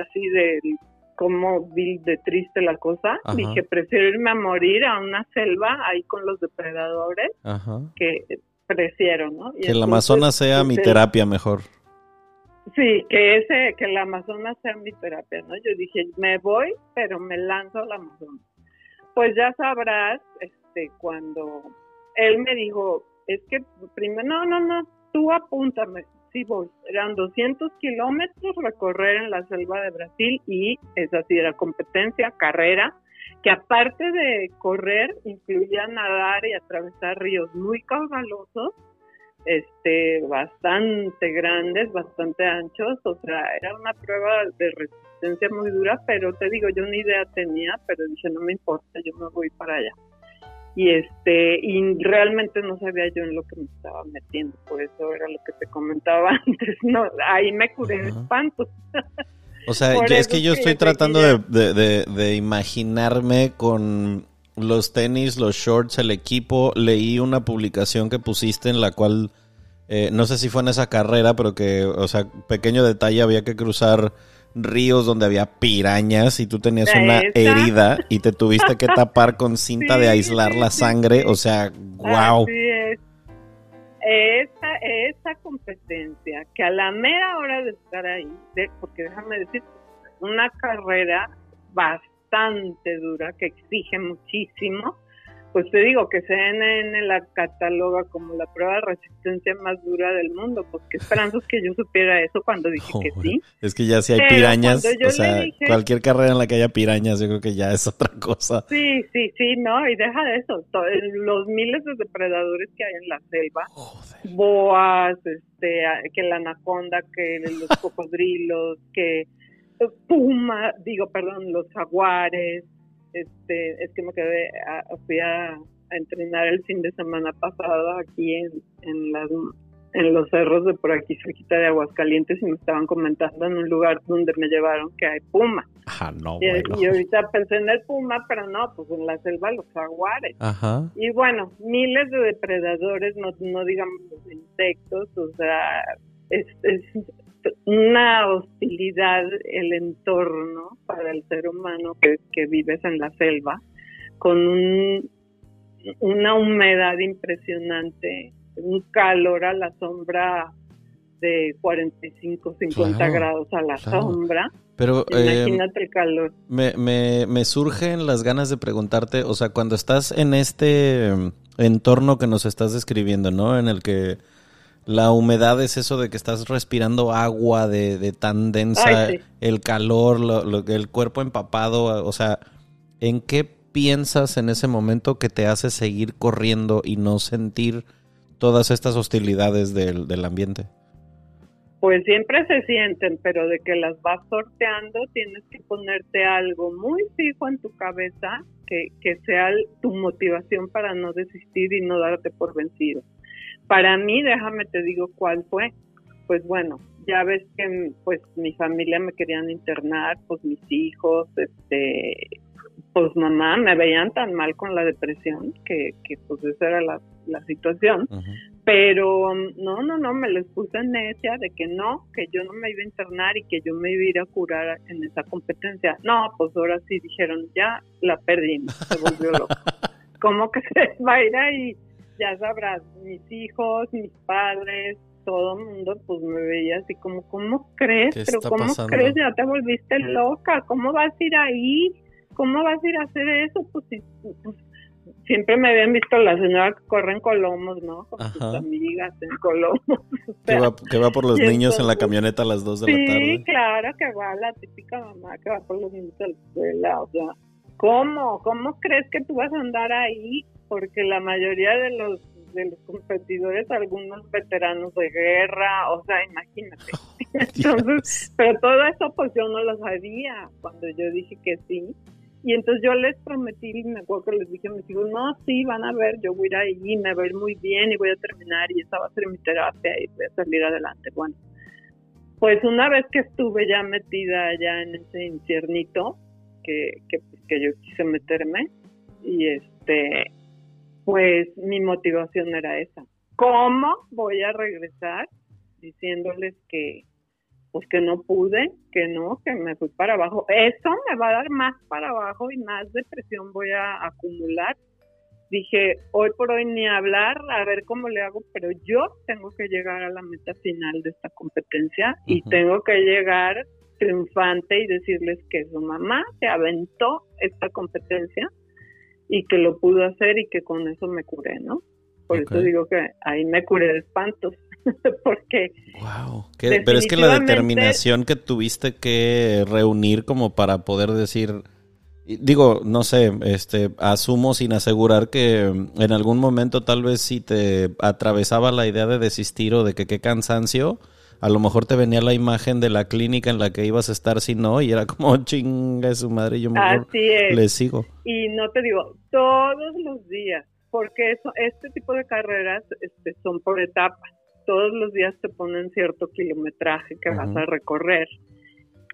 así de como de triste la cosa, dije, prefiero irme a morir a una selva ahí con los depredadores, que prefiero, ¿no? que el Amazonas sea mi terapia mejor. Sí, que ese, que el Amazonas sea mi terapia, ¿no? Yo dije, me voy, pero me lanzo al Amazonas. Pues ya sabrás, este, cuando él me dijo, es que primero, no, no, no, tú apúntame, sí voy, eran 200 kilómetros recorrer en la selva de Brasil y esa sí era competencia, carrera, que aparte de correr, incluía nadar y atravesar ríos muy caudalosos este, bastante grandes, bastante anchos, o sea, era una prueba de resistencia muy dura, pero te digo, yo una idea tenía, pero dije, no me importa, yo me voy para allá. Y este, y realmente no sabía yo en lo que me estaba metiendo, por eso era lo que te comentaba antes, no, ahí me curé de espanto. O sea, es que yo estoy tratando de, de, de imaginarme con los tenis, los shorts, el equipo. Leí una publicación que pusiste en la cual, eh, no sé si fue en esa carrera, pero que, o sea, pequeño detalle, había que cruzar ríos donde había pirañas y tú tenías una herida y te tuviste que tapar con cinta de aislar la sangre. O sea, wow. Esa, esa competencia que a la mera hora de estar ahí, porque déjame decir, una carrera bastante dura, que exige muchísimo, pues te digo que CNN la cataloga como la prueba de resistencia más dura del mundo, pues qué esperanzas que yo supiera eso cuando dije que sí. Es que ya si hay pirañas, o sea, cualquier carrera en la que haya pirañas, yo creo que ya es otra cosa. Sí, sí, sí, no, y deja de eso, los miles de depredadores que hay en la selva, boas, este, que la anaconda, que los cocodrilos, que puma, digo, perdón, los jaguares, este, es que me quedé, fui a, entrenar el fin de semana pasado aquí en, en las en los cerros de por aquí cerquita de Aguascalientes y me estaban comentando en un lugar donde me llevaron que hay puma. Ajá, no, y, bueno. y ahorita pensé en el puma, pero no, pues en la selva los jaguares. Ajá. Y bueno, miles de depredadores, no, no digamos los insectos, o sea, es, es una hostilidad el entorno para el ser humano que, que vives en la selva, con un, una humedad impresionante un calor a la sombra de 45, 50 Claro, grados a la claro. sombra. Pero eh, Imagínate el calor. me, me, me surgen las ganas de preguntarte, o sea, cuando estás en este em, entorno que nos estás describiendo, ¿no? En el que la humedad es eso de que estás respirando agua de, de tan densa, Ay, sí. el calor, lo, lo- el cuerpo empapado, o sea, ¿en qué piensas en ese momento que te hace seguir corriendo y no sentir todas estas hostilidades del, del ambiente? Pues siempre se sienten, pero de que las vas sorteando tienes que ponerte algo muy fijo en tu cabeza que, que sea tu motivación para no desistir y no darte por vencido. Para mí, déjame te digo cuál fue. Pues bueno, ya ves que pues mi familia me querían internar, pues mis hijos, este, pues mamá, me veían tan mal con la depresión que, que pues esa era la, la situación. Pero no, no, no, me les puse necia de que no, que yo no me iba a internar y que yo me iba a ir a curar en esa competencia. No, pues ahora sí dijeron, ya la perdimos, se volvió loco. ¿Cómo que se va a ir ahí? Ya sabrás, mis hijos, mis padres, todo el mundo, pues me veía así como, ¿cómo crees? ¿Qué Pero ¿cómo pasando? crees? Ya te volviste loca, ¿cómo vas a ir ahí? ¿Cómo vas a ir a hacer eso? Pues, si- pues, siempre me habían visto la señora que corre en Colomos, ¿no? Con sus Ajá. amigas en Colomos. o Que va, que va por los niños en la camioneta a las 2 de la Sí, tarde. claro que va la típica mamá que va por los niños a la escuela, o sea, ¿cómo? ¿Cómo crees que tú vas a andar ahí? Porque la mayoría de los de los competidores, algunos veteranos de guerra, o sea, imagínate. Entonces, pero todo eso pues yo no lo sabía cuando yo dije que sí. Y entonces yo les prometí, y me acuerdo que les dije a mis hijos, no, sí, van a ver, yo voy a ir ahí, me va a ir muy bien y voy a terminar y esa va a ser mi terapia y voy a salir adelante. Bueno, pues una vez que estuve ya metida ya en ese infiernito que, que, pues, que yo quise meterme y este, pues mi motivación era esa. ¿Cómo voy a regresar diciéndoles que pues que no pude, que no, que me fui para abajo. Eso me va a dar más para abajo y más depresión voy a acumular. Dije, hoy por hoy ni hablar, a ver cómo le hago, pero yo tengo que llegar a la meta final de esta competencia y tengo que llegar triunfante y decirles que su mamá se aventó esta competencia y que lo pudo hacer y que con eso me curé, ¿no? Por eso digo que ahí me curé de espantos, porque Wow. pero es que la determinación que tuviste que reunir como para poder decir, digo, no sé, este, asumo sin asegurar que en algún momento tal vez si te atravesaba la idea de desistir o de que qué cansancio, a lo mejor te venía la imagen de la clínica en la que ibas a estar si no y era como chinga su madre, yo mejor así es. le sigo. Y no te digo, todos los días, porque eso, este tipo de carreras este, son por etapas. Todos los días te ponen cierto kilometraje que vas a recorrer.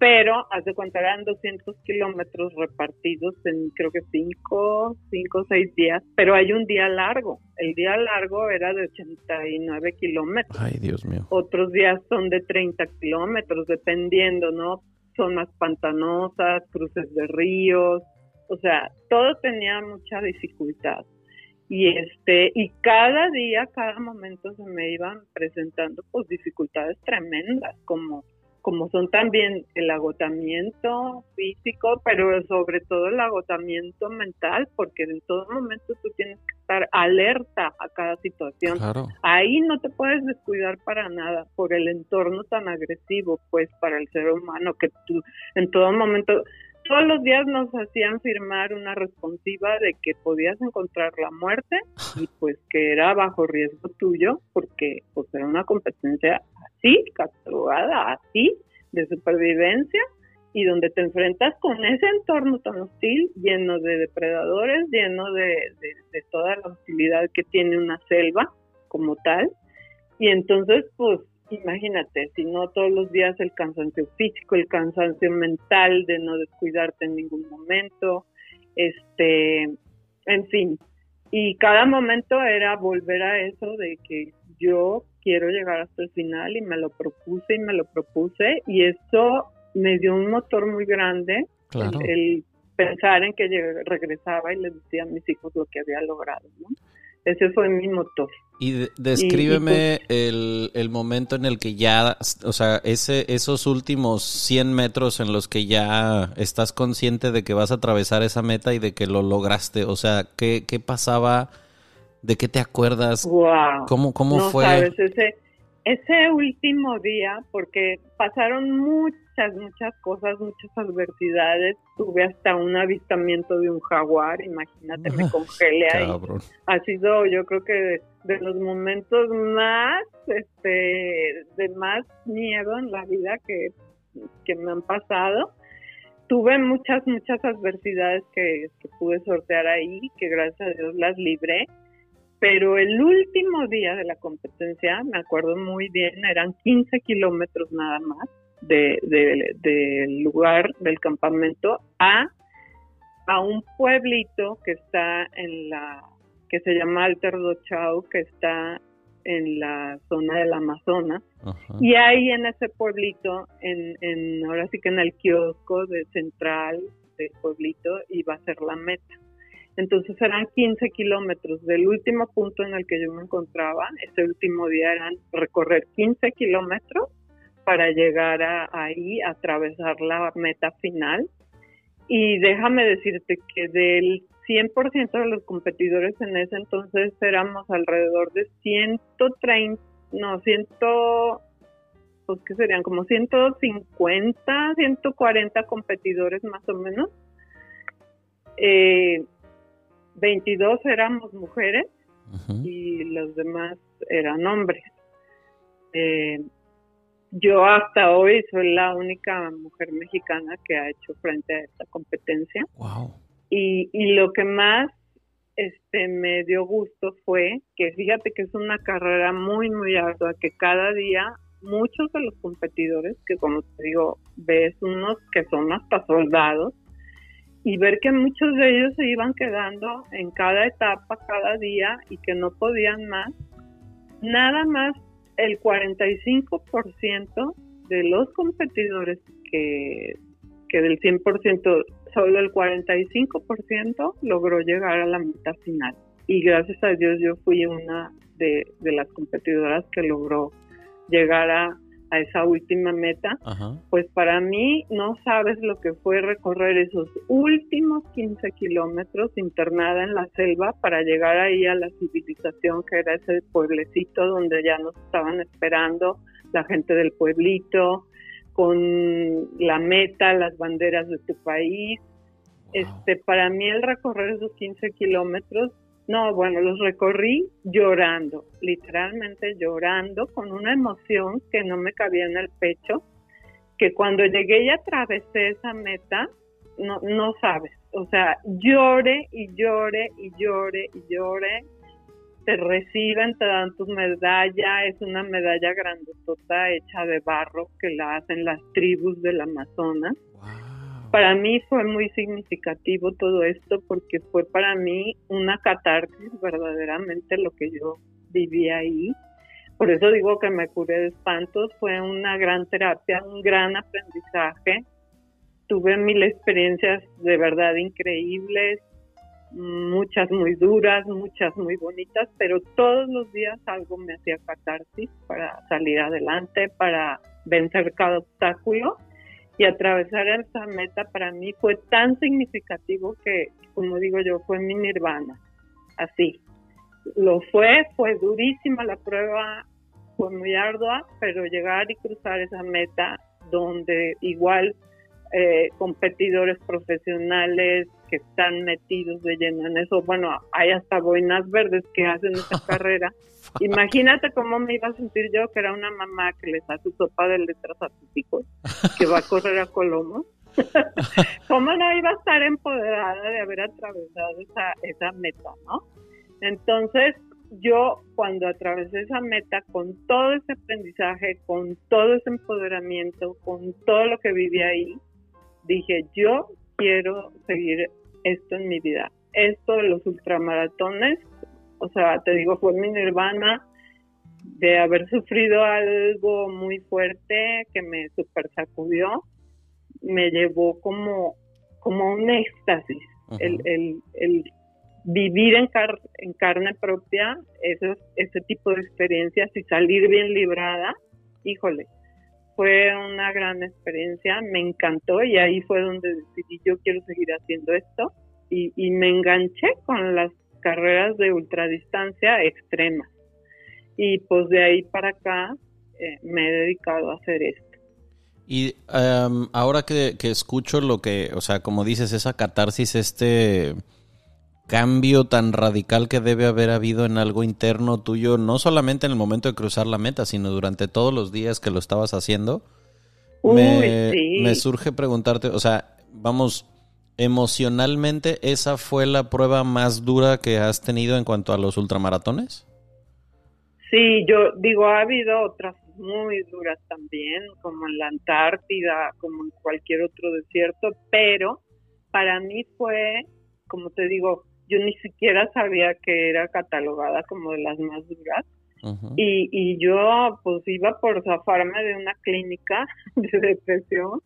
Pero, haz de cuenta, eran 200 kilómetros repartidos en creo que 5, 5 o 6 días. Pero hay un día largo. El día largo era de 89 kilómetros Ay, Dios mío. otros días son de 30 kilómetros, dependiendo, ¿no? Zonas pantanosas, cruces de ríos, o sea, todo tenía mucha dificultad. Y este, y cada día, cada momento se me iban presentando pues dificultades tremendas, como, como son también el agotamiento físico, pero sobre todo el agotamiento mental, porque en todo momento tú tienes que estar alerta a cada situación Claro. ahí no te puedes descuidar para nada por el entorno tan agresivo, pues para el ser humano, que tú en todo momento, todos los días nos hacían firmar una responsiva de que podías encontrar la muerte y pues que era bajo riesgo tuyo, porque pues era una competencia así, catalogada así, de supervivencia y donde te enfrentas con ese entorno tan hostil, lleno de depredadores, lleno de, de, toda la hostilidad que tiene una selva como tal. Y entonces, pues, imagínate, si no todos los días el cansancio físico, el cansancio mental de no descuidarte en ningún momento, este, en fin. Y cada momento era volver a eso de que yo quiero llegar hasta el final y me lo propuse y me lo propuse y eso me dio un motor muy grande el, pensar en que regresaba y le decía a mis hijos lo que había logrado, ¿no? Ese fue mi motor. Y descríbeme pues el, momento en el que ya, o sea, ese, esos últimos 100 metros en los que ya estás consciente de que vas a atravesar esa meta y de que lo lograste. O sea, ¿qué, qué pasaba? ¿De qué te acuerdas? Wow. ¿Cómo, cómo no fue? Sabes, ese, ese último día, porque pasaron muchas, muchas cosas, muchas adversidades. Tuve hasta un avistamiento de un jaguar, imagínate, me congelé ahí. Ha sido, yo creo que de, los momentos más, este, de más miedo en la vida que, que me han pasado. Tuve muchas, muchas adversidades que, que pude sortear ahí, que gracias a Dios las libré pero el último día de la competencia, me acuerdo muy bien, eran 15 kilómetros nada más del de, lugar del campamento a, a un pueblito que está en la, que se llama Alter do que está en la zona del Amazonas. Y ahí en ese pueblito, en, en, ahora sí que en el kiosco de central del pueblito, iba a ser la meta. Entonces eran 15 kilómetros del último punto en el que yo me encontraba. Ese último día eran recorrer 15 kilómetros para llegar a, ahí, a atravesar la meta final. Y déjame decirte que del 100% de los competidores en ese entonces éramos alrededor de 130, no, 100, pues que serían como 150, 140 competidores más o menos. Eh, 22 éramos mujeres y los demás eran hombres. Eh, yo hasta hoy soy la única mujer mexicana que ha hecho frente a esta competencia. Y, y lo que más este me dio gusto fue que fíjate que es una carrera muy muy ardua que cada día muchos de los competidores que como te digo ves unos que son hasta soldados y ver que muchos de ellos se iban quedando en cada etapa, cada día y que no podían más. Nada más el 45% de los competidores que, que del 100%, solo el 45% logró llegar a la meta final. Y gracias a Dios yo fui una de, de las competidoras que logró llegar a, a esa última meta, pues para mí no sabes lo que fue recorrer esos últimos 15 kilómetros internada en la selva para llegar ahí a la civilización que era ese pueblecito donde ya nos estaban esperando la gente del pueblito, con la meta, las banderas de tu país. Este, para mí el recorrer esos 15 kilómetros no, bueno, los recorrí llorando, literalmente llorando, con una emoción que no me cabía en el pecho, que cuando llegué y atravesé esa meta, no, no sabes, o sea, llore y llore y llore y llore, te reciben, te dan tu medalla, es una medalla grandotota hecha de barro que la hacen las tribus del Amazonas para mí fue muy significativo todo esto porque fue para mí una catarsis verdaderamente lo que yo viví ahí. Por eso digo que me curé de espantos, fue una gran terapia, un gran aprendizaje. Tuve mil experiencias de verdad increíbles, muchas muy duras, muchas muy bonitas, pero todos los días algo me hacía catarsis para salir adelante, para vencer cada obstáculo y atravesar esa meta para mí fue tan significativo que, como digo yo, fue mi nirvana, así. Lo fue, fue durísima la prueba, fue muy ardua, pero llegar y cruzar esa meta donde igual eh, competidores profesionales que están metidos de lleno en eso, bueno, hay hasta boinas verdes que hacen esa carrera Imagínate cómo me iba a sentir yo, que era una mamá que les su sopa de letras a sus hijos, que va a correr a Colomos. ¿Cómo no iba a estar empoderada de haber atravesado esa, esa meta, no? Entonces, yo cuando atravesé esa meta con todo ese aprendizaje, con todo ese empoderamiento, con todo lo que viví ahí, dije, yo quiero seguir esto en mi vida. Esto de los ultramaratones, o sea, te digo, fue mi nirvana de haber sufrido algo muy fuerte que me super sacudió, me llevó como, como un éxtasis. el, el, el, vivir en, en carne propia ese, ese tipo de experiencias y salir bien librada, híjole, fue una gran experiencia, me encantó y ahí fue donde decidí yo quiero seguir haciendo esto y, me enganché con las carreras de ultradistancia extremas y pues de ahí para acá eh, me he dedicado a hacer esto. Y em, ahora que, escucho lo que, o sea, como dices, esa catarsis, este cambio tan radical que debe haber habido en algo interno tuyo, no solamente en el momento de cruzar la meta, sino durante todos los días que lo estabas haciendo, me, me surge preguntarte, o sea, vamos, emocionalmente, ¿esa fue la prueba más dura que has tenido en cuanto a los ultramaratones? Sí, yo digo, ha habido otras muy duras también, como en la Antártida, como en cualquier otro desierto, pero para mí fue, como te digo, yo ni siquiera sabía que era catalogada como de las más duras. y, y yo pues iba por zafarme de una clínica de depresión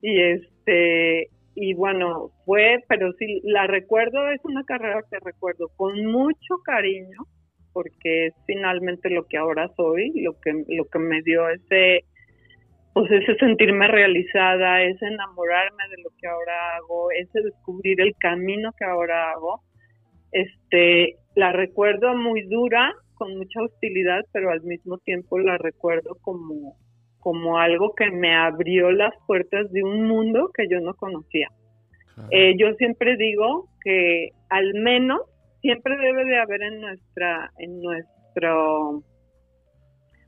y este y bueno fue pero sí la recuerdo es una carrera que recuerdo con mucho cariño porque es finalmente lo que ahora soy lo que lo que me dio ese pues ese sentirme realizada ese enamorarme de lo que ahora hago ese descubrir el camino que ahora hago este, la recuerdo muy dura, con mucha hostilidad, pero al mismo tiempo la recuerdo como, como algo que me abrió las puertas de un mundo que yo no conocía. Eh, yo siempre digo que al menos siempre debe de haber en nuestra, en nuestro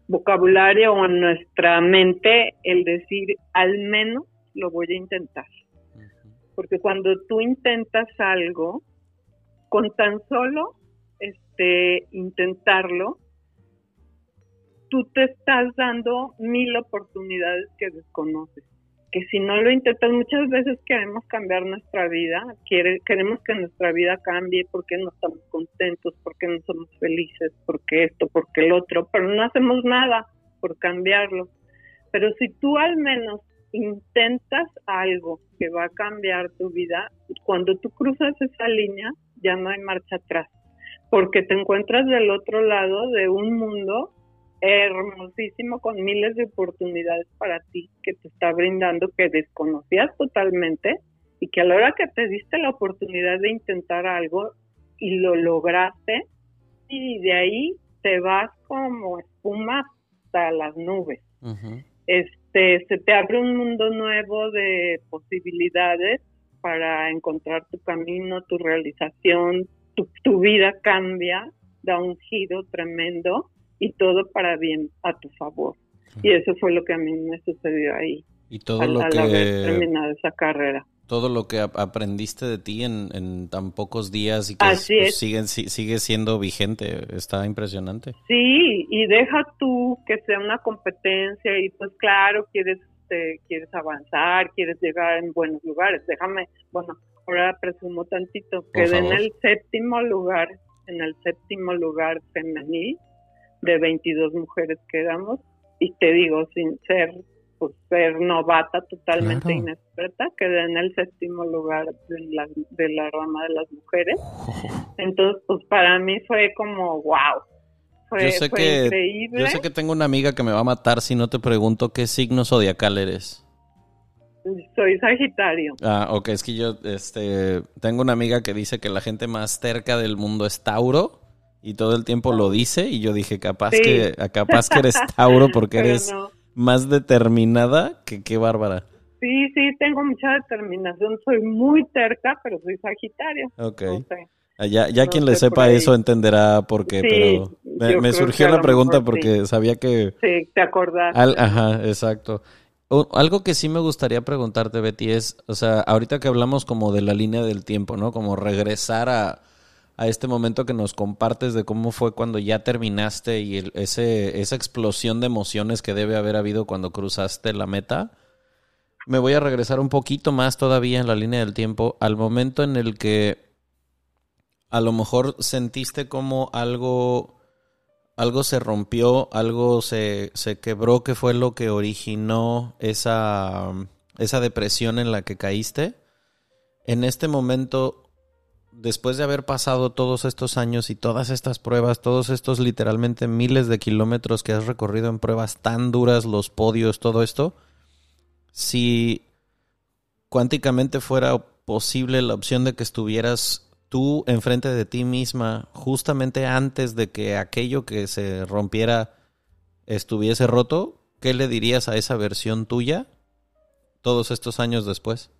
vocabulario o en nuestra mente el decir al menos lo voy a intentar. Porque cuando tú intentas algo, con tan solo este intentarlo, tú te estás dando mil oportunidades que desconoces. Que si no lo intentas, muchas veces queremos cambiar nuestra vida, queremos que nuestra vida cambie porque no estamos contentos, porque no somos felices, porque esto, porque el otro, pero no hacemos nada por cambiarlo. Pero si tú al menos intentas algo que va a cambiar tu vida, cuando tú cruzas esa línea, ya no hay marcha atrás, porque te encuentras del otro lado de un mundo hermosísimo con miles de oportunidades para ti que te está brindando que desconocías totalmente y que a la hora que te diste la oportunidad de intentar algo y lo lograste y de ahí te vas como espuma hasta las nubes. Este se te abre un mundo nuevo de posibilidades para encontrar tu camino, tu realización, tu, vida cambia, da un giro tremendo y todo para bien, a tu favor. Y eso fue lo que a mí me sucedió ahí. Y todo lo que... Haber terminado esa carrera. Todo lo que aprendiste de ti en, tan pocos días y que pues, sigue, sigue siendo vigente, está impresionante. Sí, y deja tú que sea una competencia y pues claro, quieres este, quieres avanzar, quieres llegar en buenos lugares. Déjame, bueno, ahora presumo tantito, quedé en el séptimo lugar, en el séptimo lugar femenil de 22 mujeres que éramos. Y te digo sin ser pues ser novata totalmente inexperta quedé en el séptimo lugar de la, de la rama de las mujeres. Entonces pues para mí fue como wow yo sé que, Yo sé que tengo una amiga que me va a matar si no te pregunto qué signo zodiacal eres. Soy Sagitario. Ah, ok, es que yo este, tengo una amiga que dice que la gente más cerca del mundo es Tauro y todo el tiempo lo dice y yo dije, capaz, que, capaz que eres Tauro porque eres más determinada que qué bárbara. Sí, sí, tengo mucha determinación, soy muy terca, pero soy Sagitario. Ok. Ah, ya, ya quien le sepa eso entenderá por qué, pero me, surgió la pregunta porque sabía que... Sí, te acordás. ajá, exacto. algo que sí me gustaría preguntarte, Betty, es, o sea, ahorita que hablamos como de la línea del tiempo, ¿no? Como regresar a, a este momento que nos compartes de cómo fue cuando ya terminaste y ese, esa explosión de emociones que debe haber habido cuando cruzaste la meta. Me voy a regresar un poquito más todavía en la línea del tiempo al momento en el que a lo mejor sentiste como algo algo se rompió, algo se, se quebró, que fue lo que originó esa, esa depresión en la que caíste. En este momento, después de haber pasado todos estos años y todas estas pruebas, todos estos literalmente miles de kilómetros que has recorrido en pruebas tan duras, los podios, todo esto, si cuánticamente fuera posible la opción de que estuvieras tú enfrente de ti misma justamente antes de que aquello que se rompiera estuviese roto, ¿qué le dirías a esa versión tuya todos estos años después?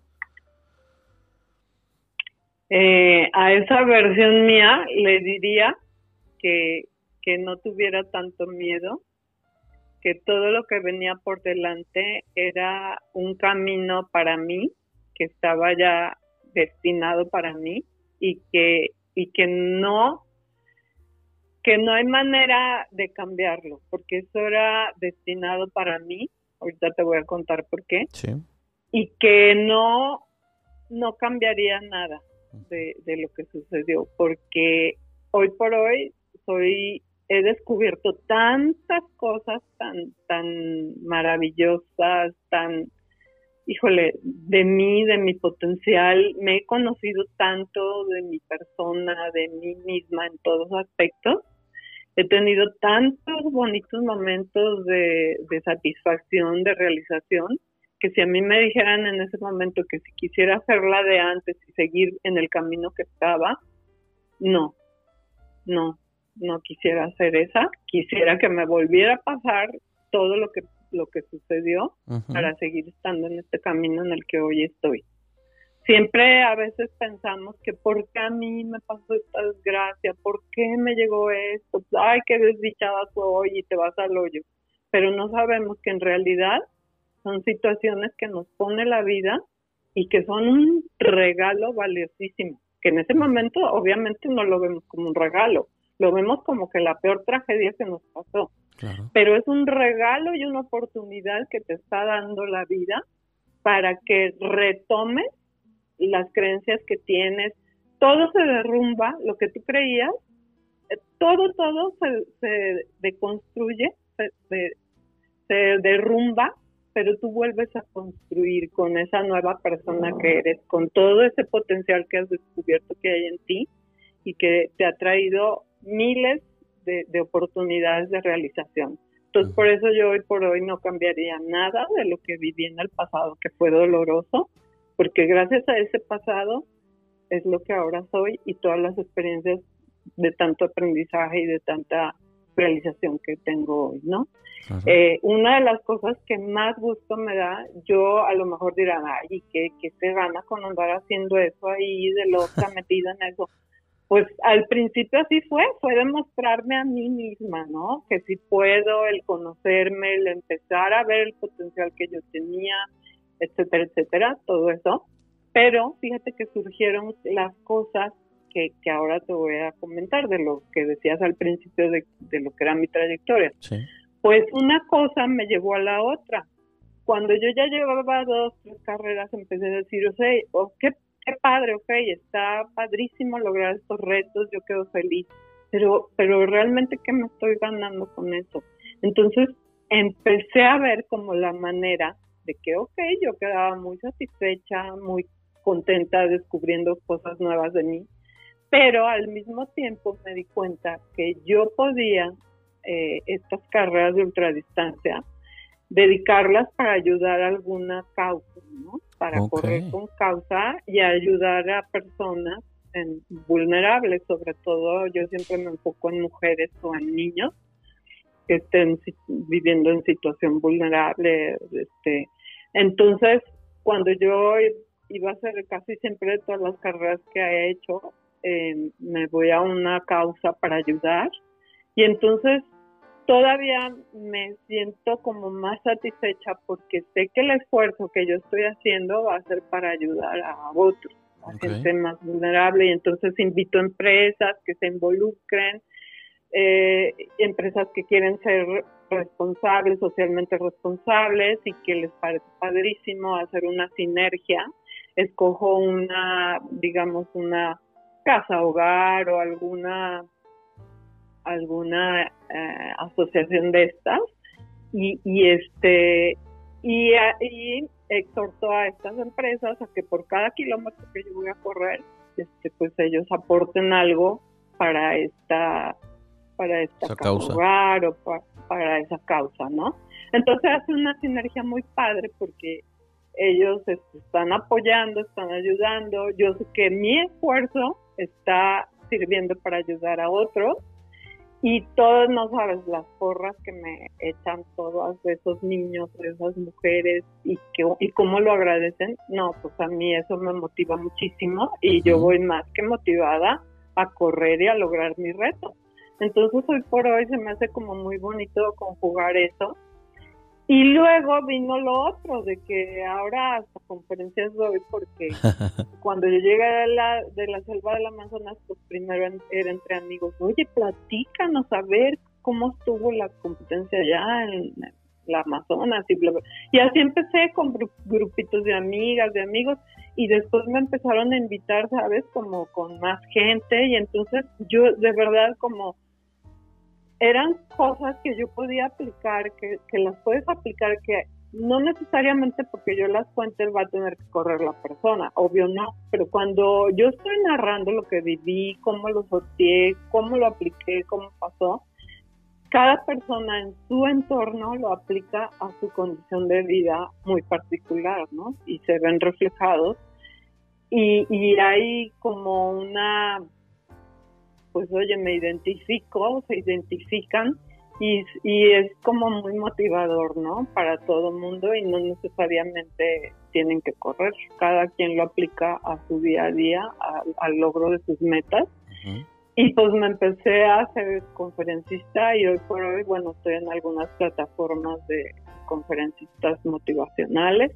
Eh, a esa versión mía le diría que, que no tuviera tanto miedo, que todo lo que venía por delante era un camino para mí, que estaba ya destinado para mí y que, y que no que no hay manera de cambiarlo, porque eso era destinado para mí, ahorita te voy a contar por qué, y que no, no cambiaría nada de, lo que sucedió, porque hoy por hoy soy, he descubierto tantas cosas tan, tan maravillosas, tan híjole, de mí, de mi potencial, me he conocido tanto de mi persona, de mí misma en todos aspectos. He tenido tantos bonitos momentos de, satisfacción, de realización, que si a mí me dijeran en ese momento que si quisiera hacerla de antes y seguir en el camino que estaba, no, no, no quisiera hacer esa. Quisiera que me volviera a pasar todo lo que lo que sucedió para seguir estando en este camino en el que hoy estoy. Siempre a veces pensamos que por qué a mí me pasó esta desgracia, por qué me llegó esto, ay, qué desdichada soy y te vas al hoyo. Pero no sabemos que en realidad son situaciones que nos pone la vida y que son un regalo valiosísimo, que en ese momento obviamente no lo vemos como un regalo, lo vemos como que la peor tragedia que nos pasó. Pero es un regalo y una oportunidad que te está dando la vida para que retomes las creencias que tienes. Todo se derrumba, lo que tú creías, eh, todo, todo se, se deconstruye, se, se derrumba, pero tú vuelves a construir con esa nueva persona que eres, con todo ese potencial que has descubierto que hay en ti y que te ha traído miles de, oportunidades de realización. Entonces, por eso yo hoy por hoy no cambiaría nada de lo que viví en el pasado, que fue doloroso, porque gracias a ese pasado es lo que ahora soy y todas las experiencias de tanto aprendizaje y de tanta realización que tengo hoy, ¿no? Eh, una de las cosas que más gusto me da, yo a lo mejor dirán, ay, ¿qué, qué te gana con andar haciendo eso ahí de loca metida en eso? Pues al principio así fue, fue demostrarme a mí misma, ¿no? Que si puedo, el conocerme, el empezar a ver el potencial que yo tenía, etcétera, etcétera, todo eso. Pero fíjate que surgieron las cosas que, que ahora te voy a comentar de lo que decías al principio de, de lo que era mi trayectoria. Pues una cosa me llevó a la otra. Cuando yo ya llevaba dos, tres carreras, empecé a decir, o sea, oh, ¿qué qué padre, ok, está padrísimo lograr estos retos, yo quedo feliz, pero, pero realmente qué me estoy ganando con eso. Entonces empecé a ver como la manera de que, ok, yo quedaba muy satisfecha, muy contenta descubriendo cosas nuevas de mí, pero al mismo tiempo me di cuenta que yo podía eh, estas carreras de ultradistancia dedicarlas para ayudar a alguna causa, ¿no? Para correr con causa y ayudar a personas vulnerables, sobre todo yo siempre me enfoco en mujeres o en niños que estén viviendo en situación vulnerable, este, entonces cuando yo iba a hacer casi siempre todas las carreras que he hecho, eh, me voy a una causa para ayudar. Y entonces todavía me siento como más satisfecha porque sé que el esfuerzo que yo estoy haciendo va a ser para ayudar a otros, a gente más vulnerable. Y entonces invito a empresas que se involucren, eh, empresas que quieren ser responsables, socialmente responsables y que les parece padrísimo hacer una sinergia. Escojo una, digamos, una casa hogar o alguna alguna eh, asociación de estas. Y, y este y, y exhorto a estas empresas a que por cada kilómetro que yo voy a correr este pues ellos aporten algo para esta para esta causa. o para, esa causa no entonces hace una sinergia muy padre porque ellos este, están apoyando están ayudando. Yo sé que mi esfuerzo está sirviendo para ayudar a otros y todos, no sabes, las porras que me echan todos esos niños, esas mujeres y, que, y cómo lo agradecen, no, pues a mí eso me motiva muchísimo y yo voy más que motivada a correr y a lograr mi reto. Entonces hoy por hoy se me hace como muy bonito conjugar eso y luego vino lo otro, de que ahora hasta conferencias doy porque cuando yo llegué de la, de la selva del Amazonas, pues primero era entre amigos, oye, platícanos a ver cómo estuvo la competencia allá en la Amazonas y bla, bla. Y así empecé con grupitos de amigas, de amigos, y después me empezaron a invitar, ¿sabes? Como con más gente, y entonces yo de verdad como eran cosas que yo podía aplicar, que, que las puedes aplicar, que no necesariamente porque yo las cuente va a tener que correr la persona, obvio no, pero cuando yo estoy narrando lo que viví, cómo lo sorteé, cómo lo apliqué, cómo pasó, cada persona en su entorno lo aplica a su condición de vida muy particular, ¿no? Y se ven reflejados. Y, y hay como una pues oye, me identifico, se identifican y, y es como muy motivador, ¿no? Para todo el mundo y no necesariamente tienen que correr, cada quien lo aplica a su día a día, al logro de sus metas. Y pues me empecé a ser conferencista y hoy por hoy, bueno, estoy en algunas plataformas de conferencistas motivacionales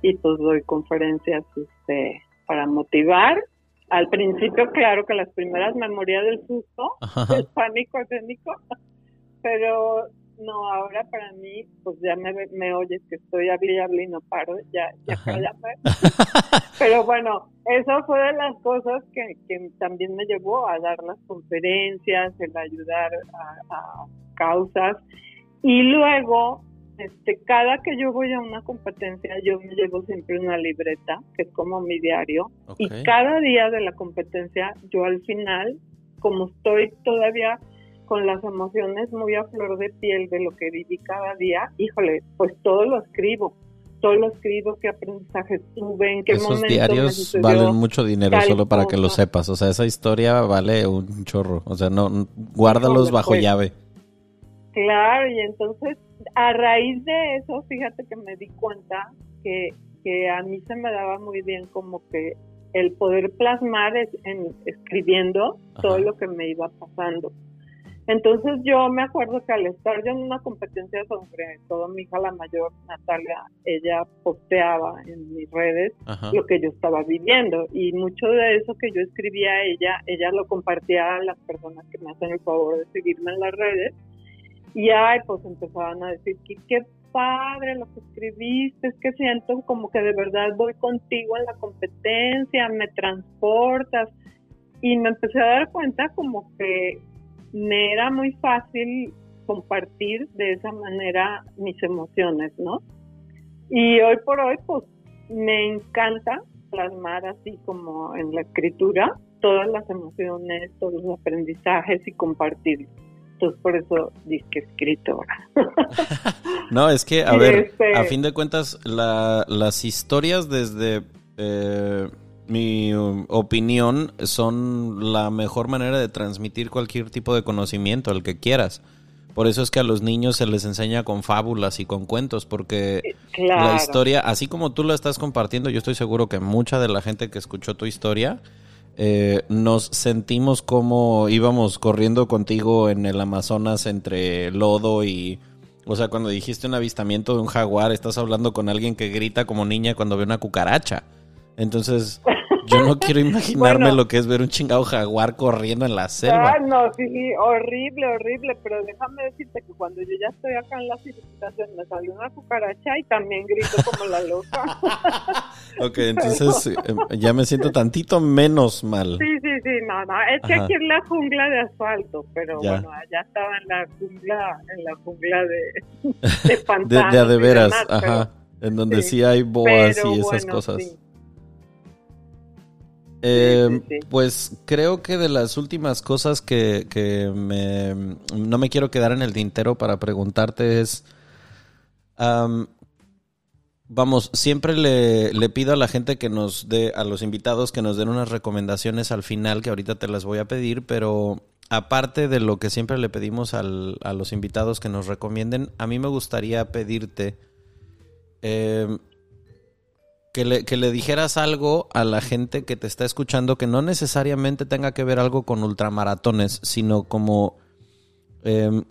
y pues doy conferencias este, para motivar al principio, claro que las primeras memorias del susto, del pánico escénico, pero no, ahora para mí, pues ya me, me oyes que estoy hablando y hablando y no paro, ya, ya Pero bueno, eso fue de las cosas que, que, también me llevó a dar las conferencias, el ayudar a, a causas. Y luego, este, cada que yo voy a una competencia, yo me llevo siempre una libreta, que es como mi diario, y cada día de la competencia, yo al final, como estoy todavía con las emociones muy a flor de piel de lo que viví cada día, híjole, pues todo lo escribo, todo lo escribo, qué aprendizajes tuve, en qué Esos diarios valen mucho dinero, solo para que lo sepas, o sea, esa historia vale un chorro, o sea, no, guárdalos bajo pues, llave. Claro, y entonces a raíz de eso, fíjate que me di cuenta que, que a mí se me daba muy bien como que el poder plasmar es, en, escribiendo todo lo que me iba pasando. Entonces yo me acuerdo que al estar yo en una competencia sobre todo mi hija la mayor, Natalia, ella posteaba en mis redes lo que yo estaba viviendo y mucho de eso que yo escribía a ella, ella lo compartía a las personas que me hacen el favor de seguirme en las redes y ay, pues empezaban a decir que qué padre lo que escribiste, es que siento como que de verdad voy contigo en la competencia, me transportas. Y me empecé a dar cuenta como que me era muy fácil compartir de esa manera mis emociones, ¿no? Y hoy por hoy, pues me encanta plasmar así como en la escritura todas las emociones, todos los aprendizajes y compartirlos. Entonces por eso que escritora. no, es que, a ver, este a fin de cuentas, las historias desde eh, mi opinión son la mejor manera de transmitir cualquier tipo de conocimiento, el que quieras. Por eso es que a los niños se les enseña con fábulas y con cuentos, porque la historia, así como tú la estás compartiendo, yo estoy seguro que mucha de la gente que escuchó tu historia eh, nos sentimos como íbamos corriendo contigo en el Amazonas entre lodo y... O sea, cuando dijiste un avistamiento de un jaguar, estás hablando con alguien que grita como niña cuando ve una cucaracha. Entonces, yo no quiero imaginarme lo que es ver un chingado jaguar corriendo en la selva. Ah, no, sí, horrible, horrible, pero déjame decirte que cuando yo ya estoy acá en la civilización me salió una cucaracha y también grito como la loca. ok, entonces em, ya me siento tantito menos mal. Sí, sí, sí, no, no, es que aquí en la jungla de asfalto, pero bueno, allá estaba en la jungla, en la jungla de, de pantanos. de, de, veras, ajá, en donde sí, hay boas y esas cosas. Eh, pues creo que de las últimas cosas que, me, no me quiero quedar en el tintero para preguntarte es, vamos, siempre le, le, pido a la gente que nos dé, a los invitados que nos den unas recomendaciones al final, que ahorita te las voy a pedir, pero aparte de lo que siempre le pedimos al, a los invitados que nos recomienden, a mí me gustaría pedirte... Eh, que le, dijeras algo a la gente que te está escuchando que no necesariamente tenga que ver algo con ultramaratones, sino como em,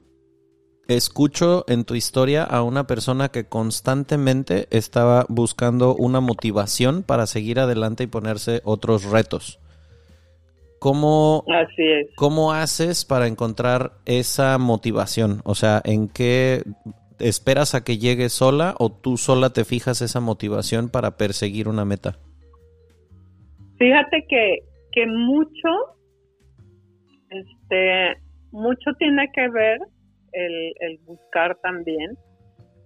escucho en tu historia a una persona que constantemente estaba buscando una motivación para seguir adelante y ponerse otros retos. ¿Cómo, ¿Cómo haces para encontrar esa motivación? O sea, ¿en qué esperas a que llegue sola o tú sola te fijas esa motivación para perseguir una meta? Fíjate que, que mucho, este, mucho tiene que ver el, el buscar también.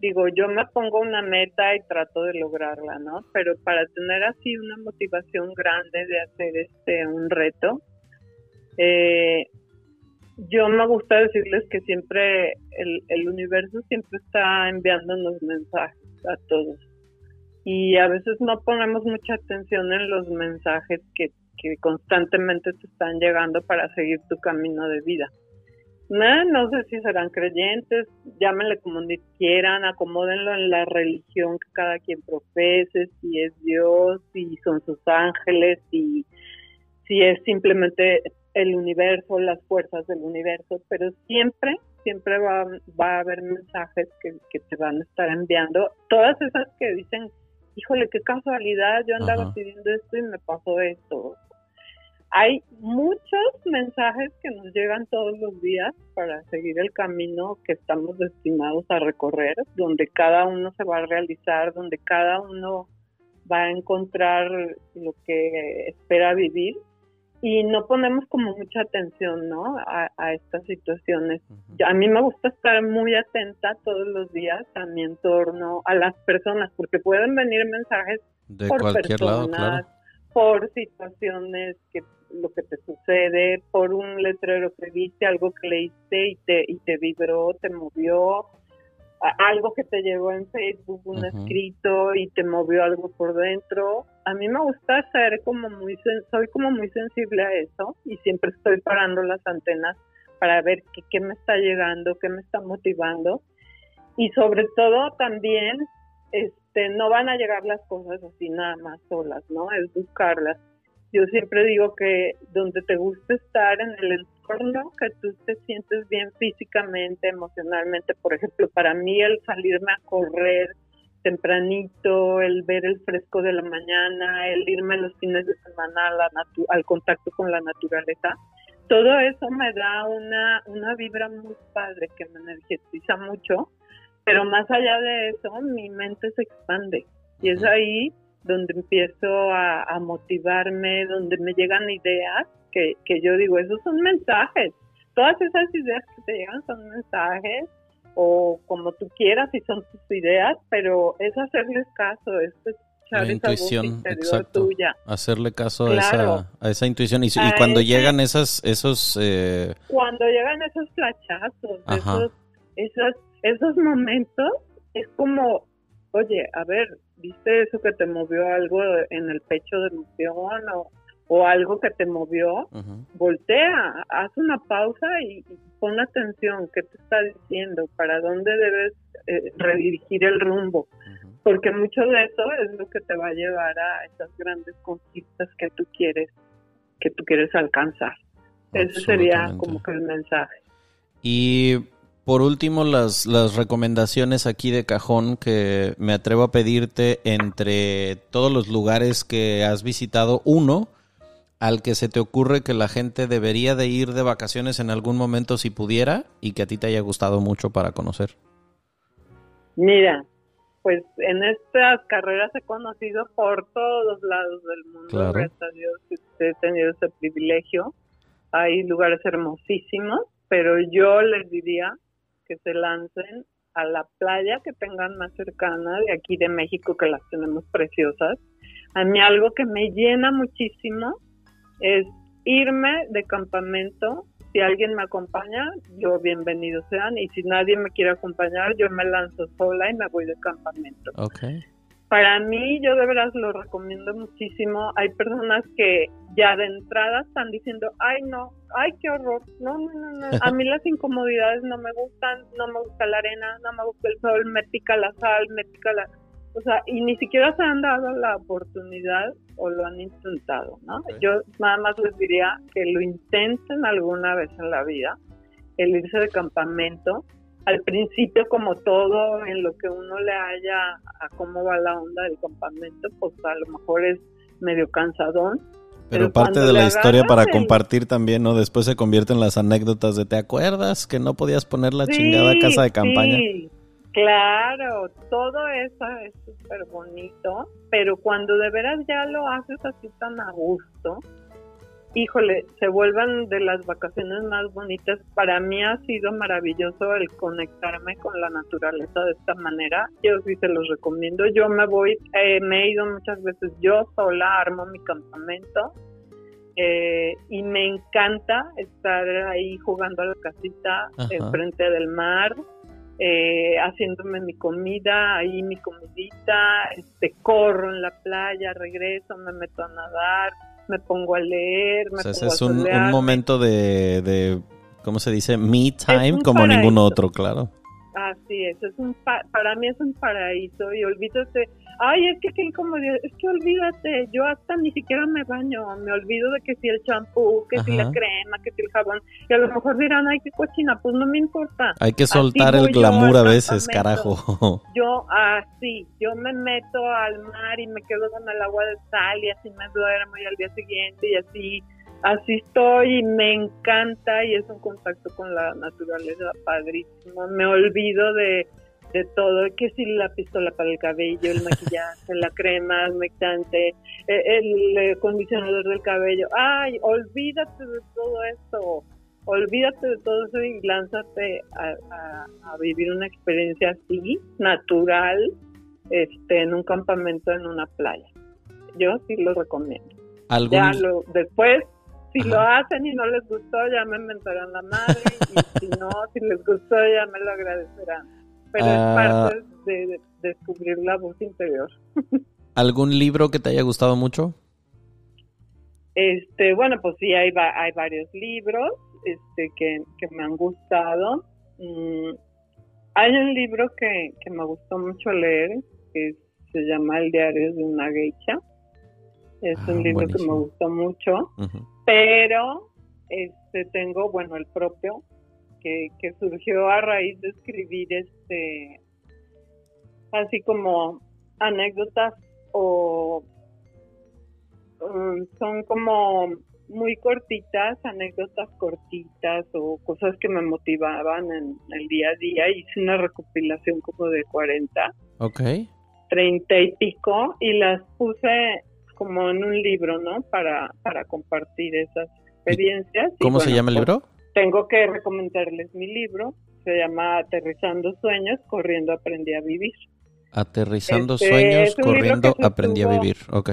Digo, yo me pongo una meta y trato de lograrla, ¿no? Pero para tener así una motivación grande de hacer este un reto, eh, yo me gusta decirles que siempre el, el universo siempre está enviándonos mensajes a todos y a veces no ponemos mucha atención en los mensajes que, que constantemente te están llegando para seguir tu camino de vida. No, sé si serán creyentes, llámenle como quieran, acomódenlo en la religión que cada quien profese, si es Dios, si son sus ángeles, si, si es simplemente el universo, las fuerzas del universo, pero siempre, siempre va, va a haber mensajes que, que, te van a estar enviando, todas esas que dicen, híjole, qué casualidad, yo andaba pidiendo esto y me pasó esto. Hay muchos mensajes que nos llegan todos los días para seguir el camino que estamos destinados a recorrer, donde cada uno se va a realizar, donde cada uno va a encontrar lo que espera vivir y no ponemos como mucha atención, ¿no? A, estas situaciones. A mí me gusta estar muy atenta todos los días a mi entorno, a las personas, porque pueden venir mensajes de por personas, por situaciones que lo que te sucede, por un letrero que viste, algo que leíste y te y te vibró, te movió, algo que te llegó en Facebook, un escrito y te movió algo por dentro. A mí me gusta ser como muy, soy como muy sensible a eso y siempre estoy parando las antenas para ver qué, qué me está llegando, qué me está motivando. Y sobre todo también, este, no van a llegar las cosas así nada más solas, ¿no? Es buscarlas. Yo siempre digo que donde te gusta estar en el entorno, que tú te sientes bien físicamente, emocionalmente, por ejemplo, para mí el salirme a correr tempranito, el ver el fresco de la mañana, el irme los fines de semana al contacto con la naturaleza, todo eso me da una, una vibra muy padre que me energetiza mucho, pero más allá de eso, mi mente se expande. Y es ahí donde empiezo a, motivarme, donde me llegan ideas que, que yo digo, esos son mensajes. Todas esas ideas que te llegan son mensajes o como tú quieras y son tus ideas, pero es hacerles caso, es la intuición, exacto. Tuya. Hacerle caso a, esa, a esa intuición. Y, cuando llegan esas, esos... Eh... Cuando llegan esos flachazos, esos, esos, esos momentos, es como, oye, a ver, ¿viste eso que te movió algo en el pecho de emoción o, o algo que te movió? Voltea, haz una pausa y, pon atención, ¿qué te está diciendo? ¿Para dónde debes eh, redirigir el rumbo? Porque mucho de eso es lo que te va a llevar a esas grandes conquistas que tú quieres que tú quieres alcanzar. Ese sería como que el mensaje. Y por último, las, las recomendaciones aquí de cajón que me atrevo a pedirte entre todos los lugares que has visitado, uno, al que se te ocurre que la gente debería de ir de vacaciones en algún momento si pudiera y que a ti te haya gustado mucho para conocer. Mira, pues en estas carreras he conocido por todos lados del mundo, gracias a Dios he tenido ese privilegio. Hay lugares hermosísimos, pero yo les diría que se lancen a la playa que tengan más cercana de aquí de México, que las tenemos preciosas. A mí algo que me llena muchísimo es irme de campamento. Si alguien me acompaña, yo bienvenido sean. Y si nadie me quiere acompañar, yo me lanzo sola y me voy de campamento. Okay. Para mí, yo de verdad lo recomiendo muchísimo. Hay personas que ya de entrada están diciendo, ay no, ay qué horror, no, no, no, no. a mí las incomodidades no me gustan, no me gusta la arena, no me gusta el sol, me pica la sal, me pica la... O sea, y ni siquiera se han dado la oportunidad o lo han intentado, ¿no? Yo nada más les diría que lo intenten alguna vez en la vida, el irse de campamento, al principio como todo en lo que uno le haya a cómo va la onda del campamento, pues a lo mejor es medio cansadón. Pero, parte de la historia para compartir también, ¿no? Después se convierte en las anécdotas de ¿te acuerdas que no podías poner la chingada casa de campaña? Sí, claro, todo eso es súper bonito, pero cuando de veras ya lo haces así tan a gusto, híjole, se vuelvan de las vacaciones más bonitas. Para mí ha sido maravilloso el conectarme con la naturaleza de esta manera. Yo sí se los recomiendo. Yo me voy, eh, me he ido muchas veces yo sola, armo mi campamento. Eh, y me encanta estar ahí jugando a la casita enfrente del mar, eh, haciéndome mi comida, ahí mi comidita, este, corro en la playa, regreso, me meto a nadar, me pongo a leer, me ese es un, momento de, de, ¿cómo se dice? Me time como ningún otro, claro. Así es, es un para mí es un paraíso y olvídate ay, es que qué incomodidad, es que olvídate, yo hasta ni siquiera me baño, me olvido de que si el champú, que si la crema, que si el jabón, y a lo mejor dirán, ay, qué cochina, pues no me importa. Hay que soltar el glamour a veces, carajo. Yo, así, yo me meto al mar y me quedo con el agua de sal y así me duermo y al día siguiente y así así estoy y me encanta y es un contacto con la naturaleza padrísimo. Me olvido de de todo, que si la pistola para el cabello, el maquillaje, la crema humectante, eh, el acondicionador del cabello. Ay, olvídate de todo esto, olvídate de todo eso y lánzate a, vivir una experiencia así, natural, este, en un campamento en una playa. Yo sí lo recomiendo. Ya lo, después, si lo hacen y no les gustó, ya me mentarán la madre y si no, si les gustó, ya me lo agradecerán pero es ah. parte de, descubrir la voz interior. ¿Algún libro que te haya gustado mucho? Este, bueno, pues sí, hay, hay varios libros este, que, me han gustado. Mm, hay un libro que, me gustó mucho leer, que se llama El diario de una geisha. Es un ah, libro que me gustó mucho, pero este tengo, bueno, el propio, que, surgió a raíz de escribir este así como anécdotas o um, son como muy cortitas, anécdotas cortitas o cosas que me motivaban en el día a día. Hice una recopilación como de 40. Ok. 30 y pico y las puse como en un libro, ¿no? Para, para compartir esas experiencias. ¿Cómo se llama el pues, libro? tengo que recomendarles mi libro, se llama Aterrizando Sueños, Corriendo Aprendí a Vivir. Aterrizando este, Sueños, Corriendo Aprendí a Vivir, ok.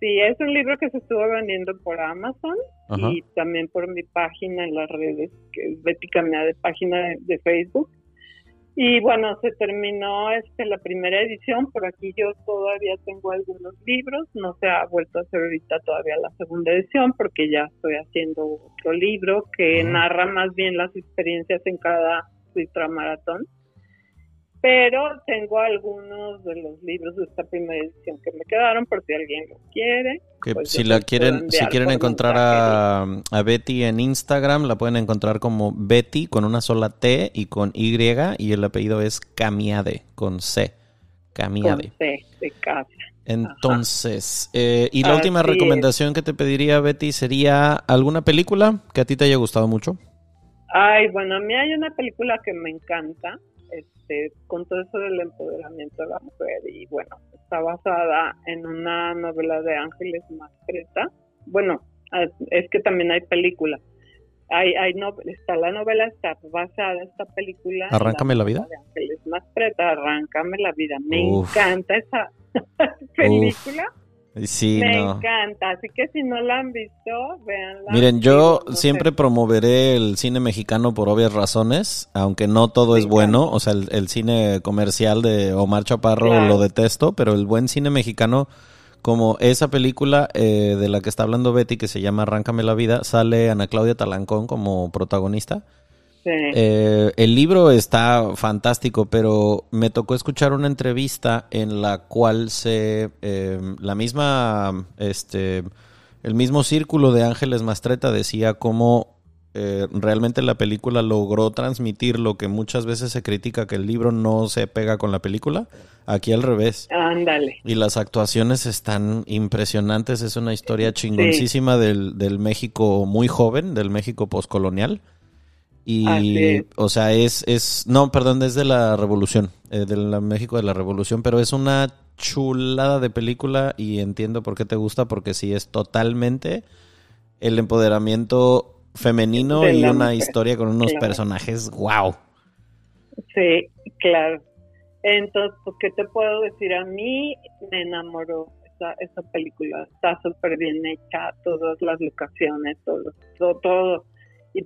Sí, es un libro que se estuvo vendiendo por Amazon y también por mi página en las redes, que es Betty Camina de página de Facebook. Y bueno, se terminó este la primera edición, por aquí yo todavía tengo algunos libros, no se ha vuelto a hacer ahorita todavía la segunda edición porque ya estoy haciendo otro libro que narra más bien las experiencias en cada ultramaratón. Pero tengo algunos de los libros de esta primera edición que me quedaron por si alguien los quiere. Que pues si la quieren, si quieren encontrar a, a Betty en Instagram, la pueden encontrar como Betty con una sola T y con Y y el apellido es Camiade con C. Camiade. Con C de casa. Entonces, eh, y la última es. recomendación que te pediría Betty sería alguna película que a ti te haya gustado mucho. Ay, bueno, a mí hay una película que me encanta, este, con todo eso del empoderamiento de la mujer y bueno, está basada en una novela de Ángeles Mastreta. Bueno, es que también hay película. Hay, hay no, está la novela, está basada esta película. Arráncame la vida. De Ángeles Mastreta, Arráncame la vida. Me Uf. encanta esa película. Sí, me no. encanta. Así que si no la han visto, véanla. Miren, yo sé, siempre promoveré el cine mexicano por obvias razones, aunque no todo es bueno. O sea, el, el cine comercial de Omar Chaparro Claro. lo detesto, pero el buen cine mexicano, como esa película eh, de la que está hablando Betty, que se llama Arráncame la vida, sale Ana Claudia Talancón como protagonista. Sí. Eh, el libro está fantástico, pero me tocó escuchar una entrevista en la cual se eh, la misma este el mismo círculo de Ángeles Mastreta decía cómo eh, realmente la película logró transmitir lo que muchas veces se critica que el libro no se pega con la película. Aquí al revés. Ándale. Y las actuaciones están impresionantes. Es una historia chingoncísima del, del México muy joven, del México poscolonial. Y, o sea, es, es, no, perdón, es de la Revolución, eh, de la México de la Revolución, pero es una chulada de película y entiendo por qué te gusta, porque sí es totalmente el empoderamiento femenino y una mujer, historia con unos claro. personajes wow. Sí, claro. Entonces, pues, ¿qué te puedo decir? A mí me enamoró esa, esa película. Está súper bien hecha, todas las locaciones, todo, todo, todo.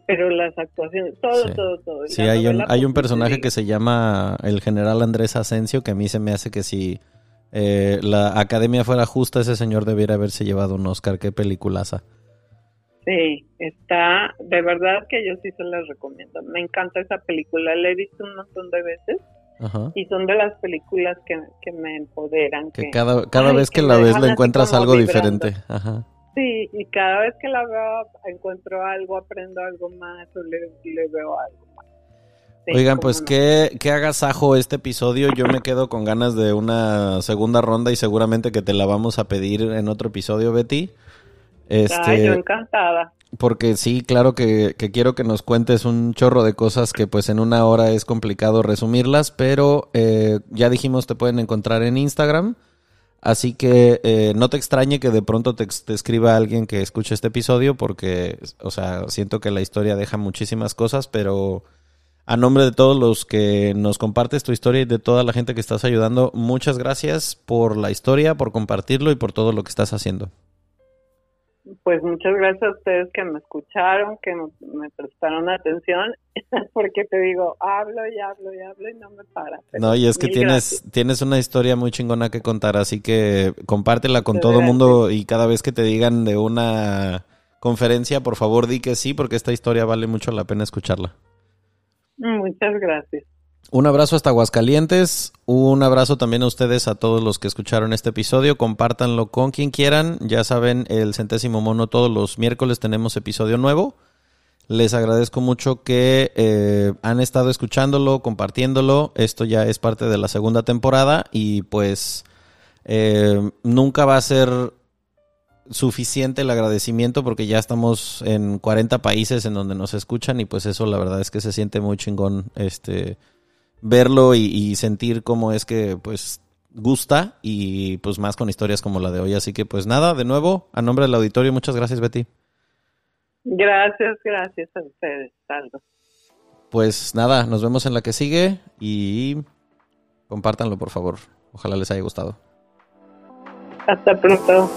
Pero las actuaciones, todo, Sí. todo, todo. Sí, hay un, hay pues, un personaje que se llama el general Andrés Asensio, que a mí se me hace que si eh, la academia fuera justa, ese señor debiera haberse llevado un Oscar. Qué peliculaza. Sí, está, de verdad que yo sí se las recomiendo. Me encanta esa película, la he visto un montón de veces Ajá. y son de las películas que, que me empoderan. Que que- cada, cada Ay, vez que que la ves le encuentras algo vibrando. diferente. Ajá. Sí, y cada vez que la veo encuentro algo, aprendo algo más o le, le veo algo más. Sí, Oigan, pues no. qué, qué agasajo este episodio. Yo me quedo con ganas de una segunda ronda y seguramente que te la vamos a pedir en otro episodio, Betty. Este, Ay, yo encantada. Porque sí, claro que, que quiero que nos cuentes un chorro de cosas que pues en una hora es complicado resumirlas, pero eh, ya dijimos te pueden encontrar en Instagram, así que eh, no te extrañe que de pronto te, te escriba alguien que escuche este episodio porque, o sea, siento que la historia deja muchísimas cosas, pero a nombre de todos los que nos compartes tu historia y de toda la gente que estás ayudando, muchas gracias por la historia, por compartirlo y por todo lo que estás haciendo. Pues muchas gracias a ustedes que me escucharon, que me, prestaron atención, porque te digo, hablo y hablo y hablo y no me para. No, y es que tienes, gracias. tienes una historia muy chingona que contar, así que compártela con todo el mundo y cada vez que te digan de una conferencia, por favor di que sí, porque esta historia vale mucho la pena escucharla. Muchas gracias. Un abrazo hasta Aguascalientes, un abrazo también a ustedes, a todos los que escucharon este episodio, compártanlo con quien quieran, ya saben, el centésimo mono todos los miércoles tenemos episodio nuevo. Les agradezco mucho que eh, han estado escuchándolo, compartiéndolo. Esto ya es parte de la segunda temporada y pues eh, nunca va a ser suficiente el agradecimiento porque ya estamos en 40 países en donde nos escuchan y pues eso la verdad es que se siente muy chingón este verlo y, y sentir cómo es que pues gusta y pues más con historias como la de hoy. Así que pues nada, de nuevo, a nombre del auditorio, muchas gracias Betty. Gracias, gracias a ustedes, Aldo. Pues nada, nos vemos en la que sigue y compártanlo por favor. Ojalá les haya gustado. Hasta pronto.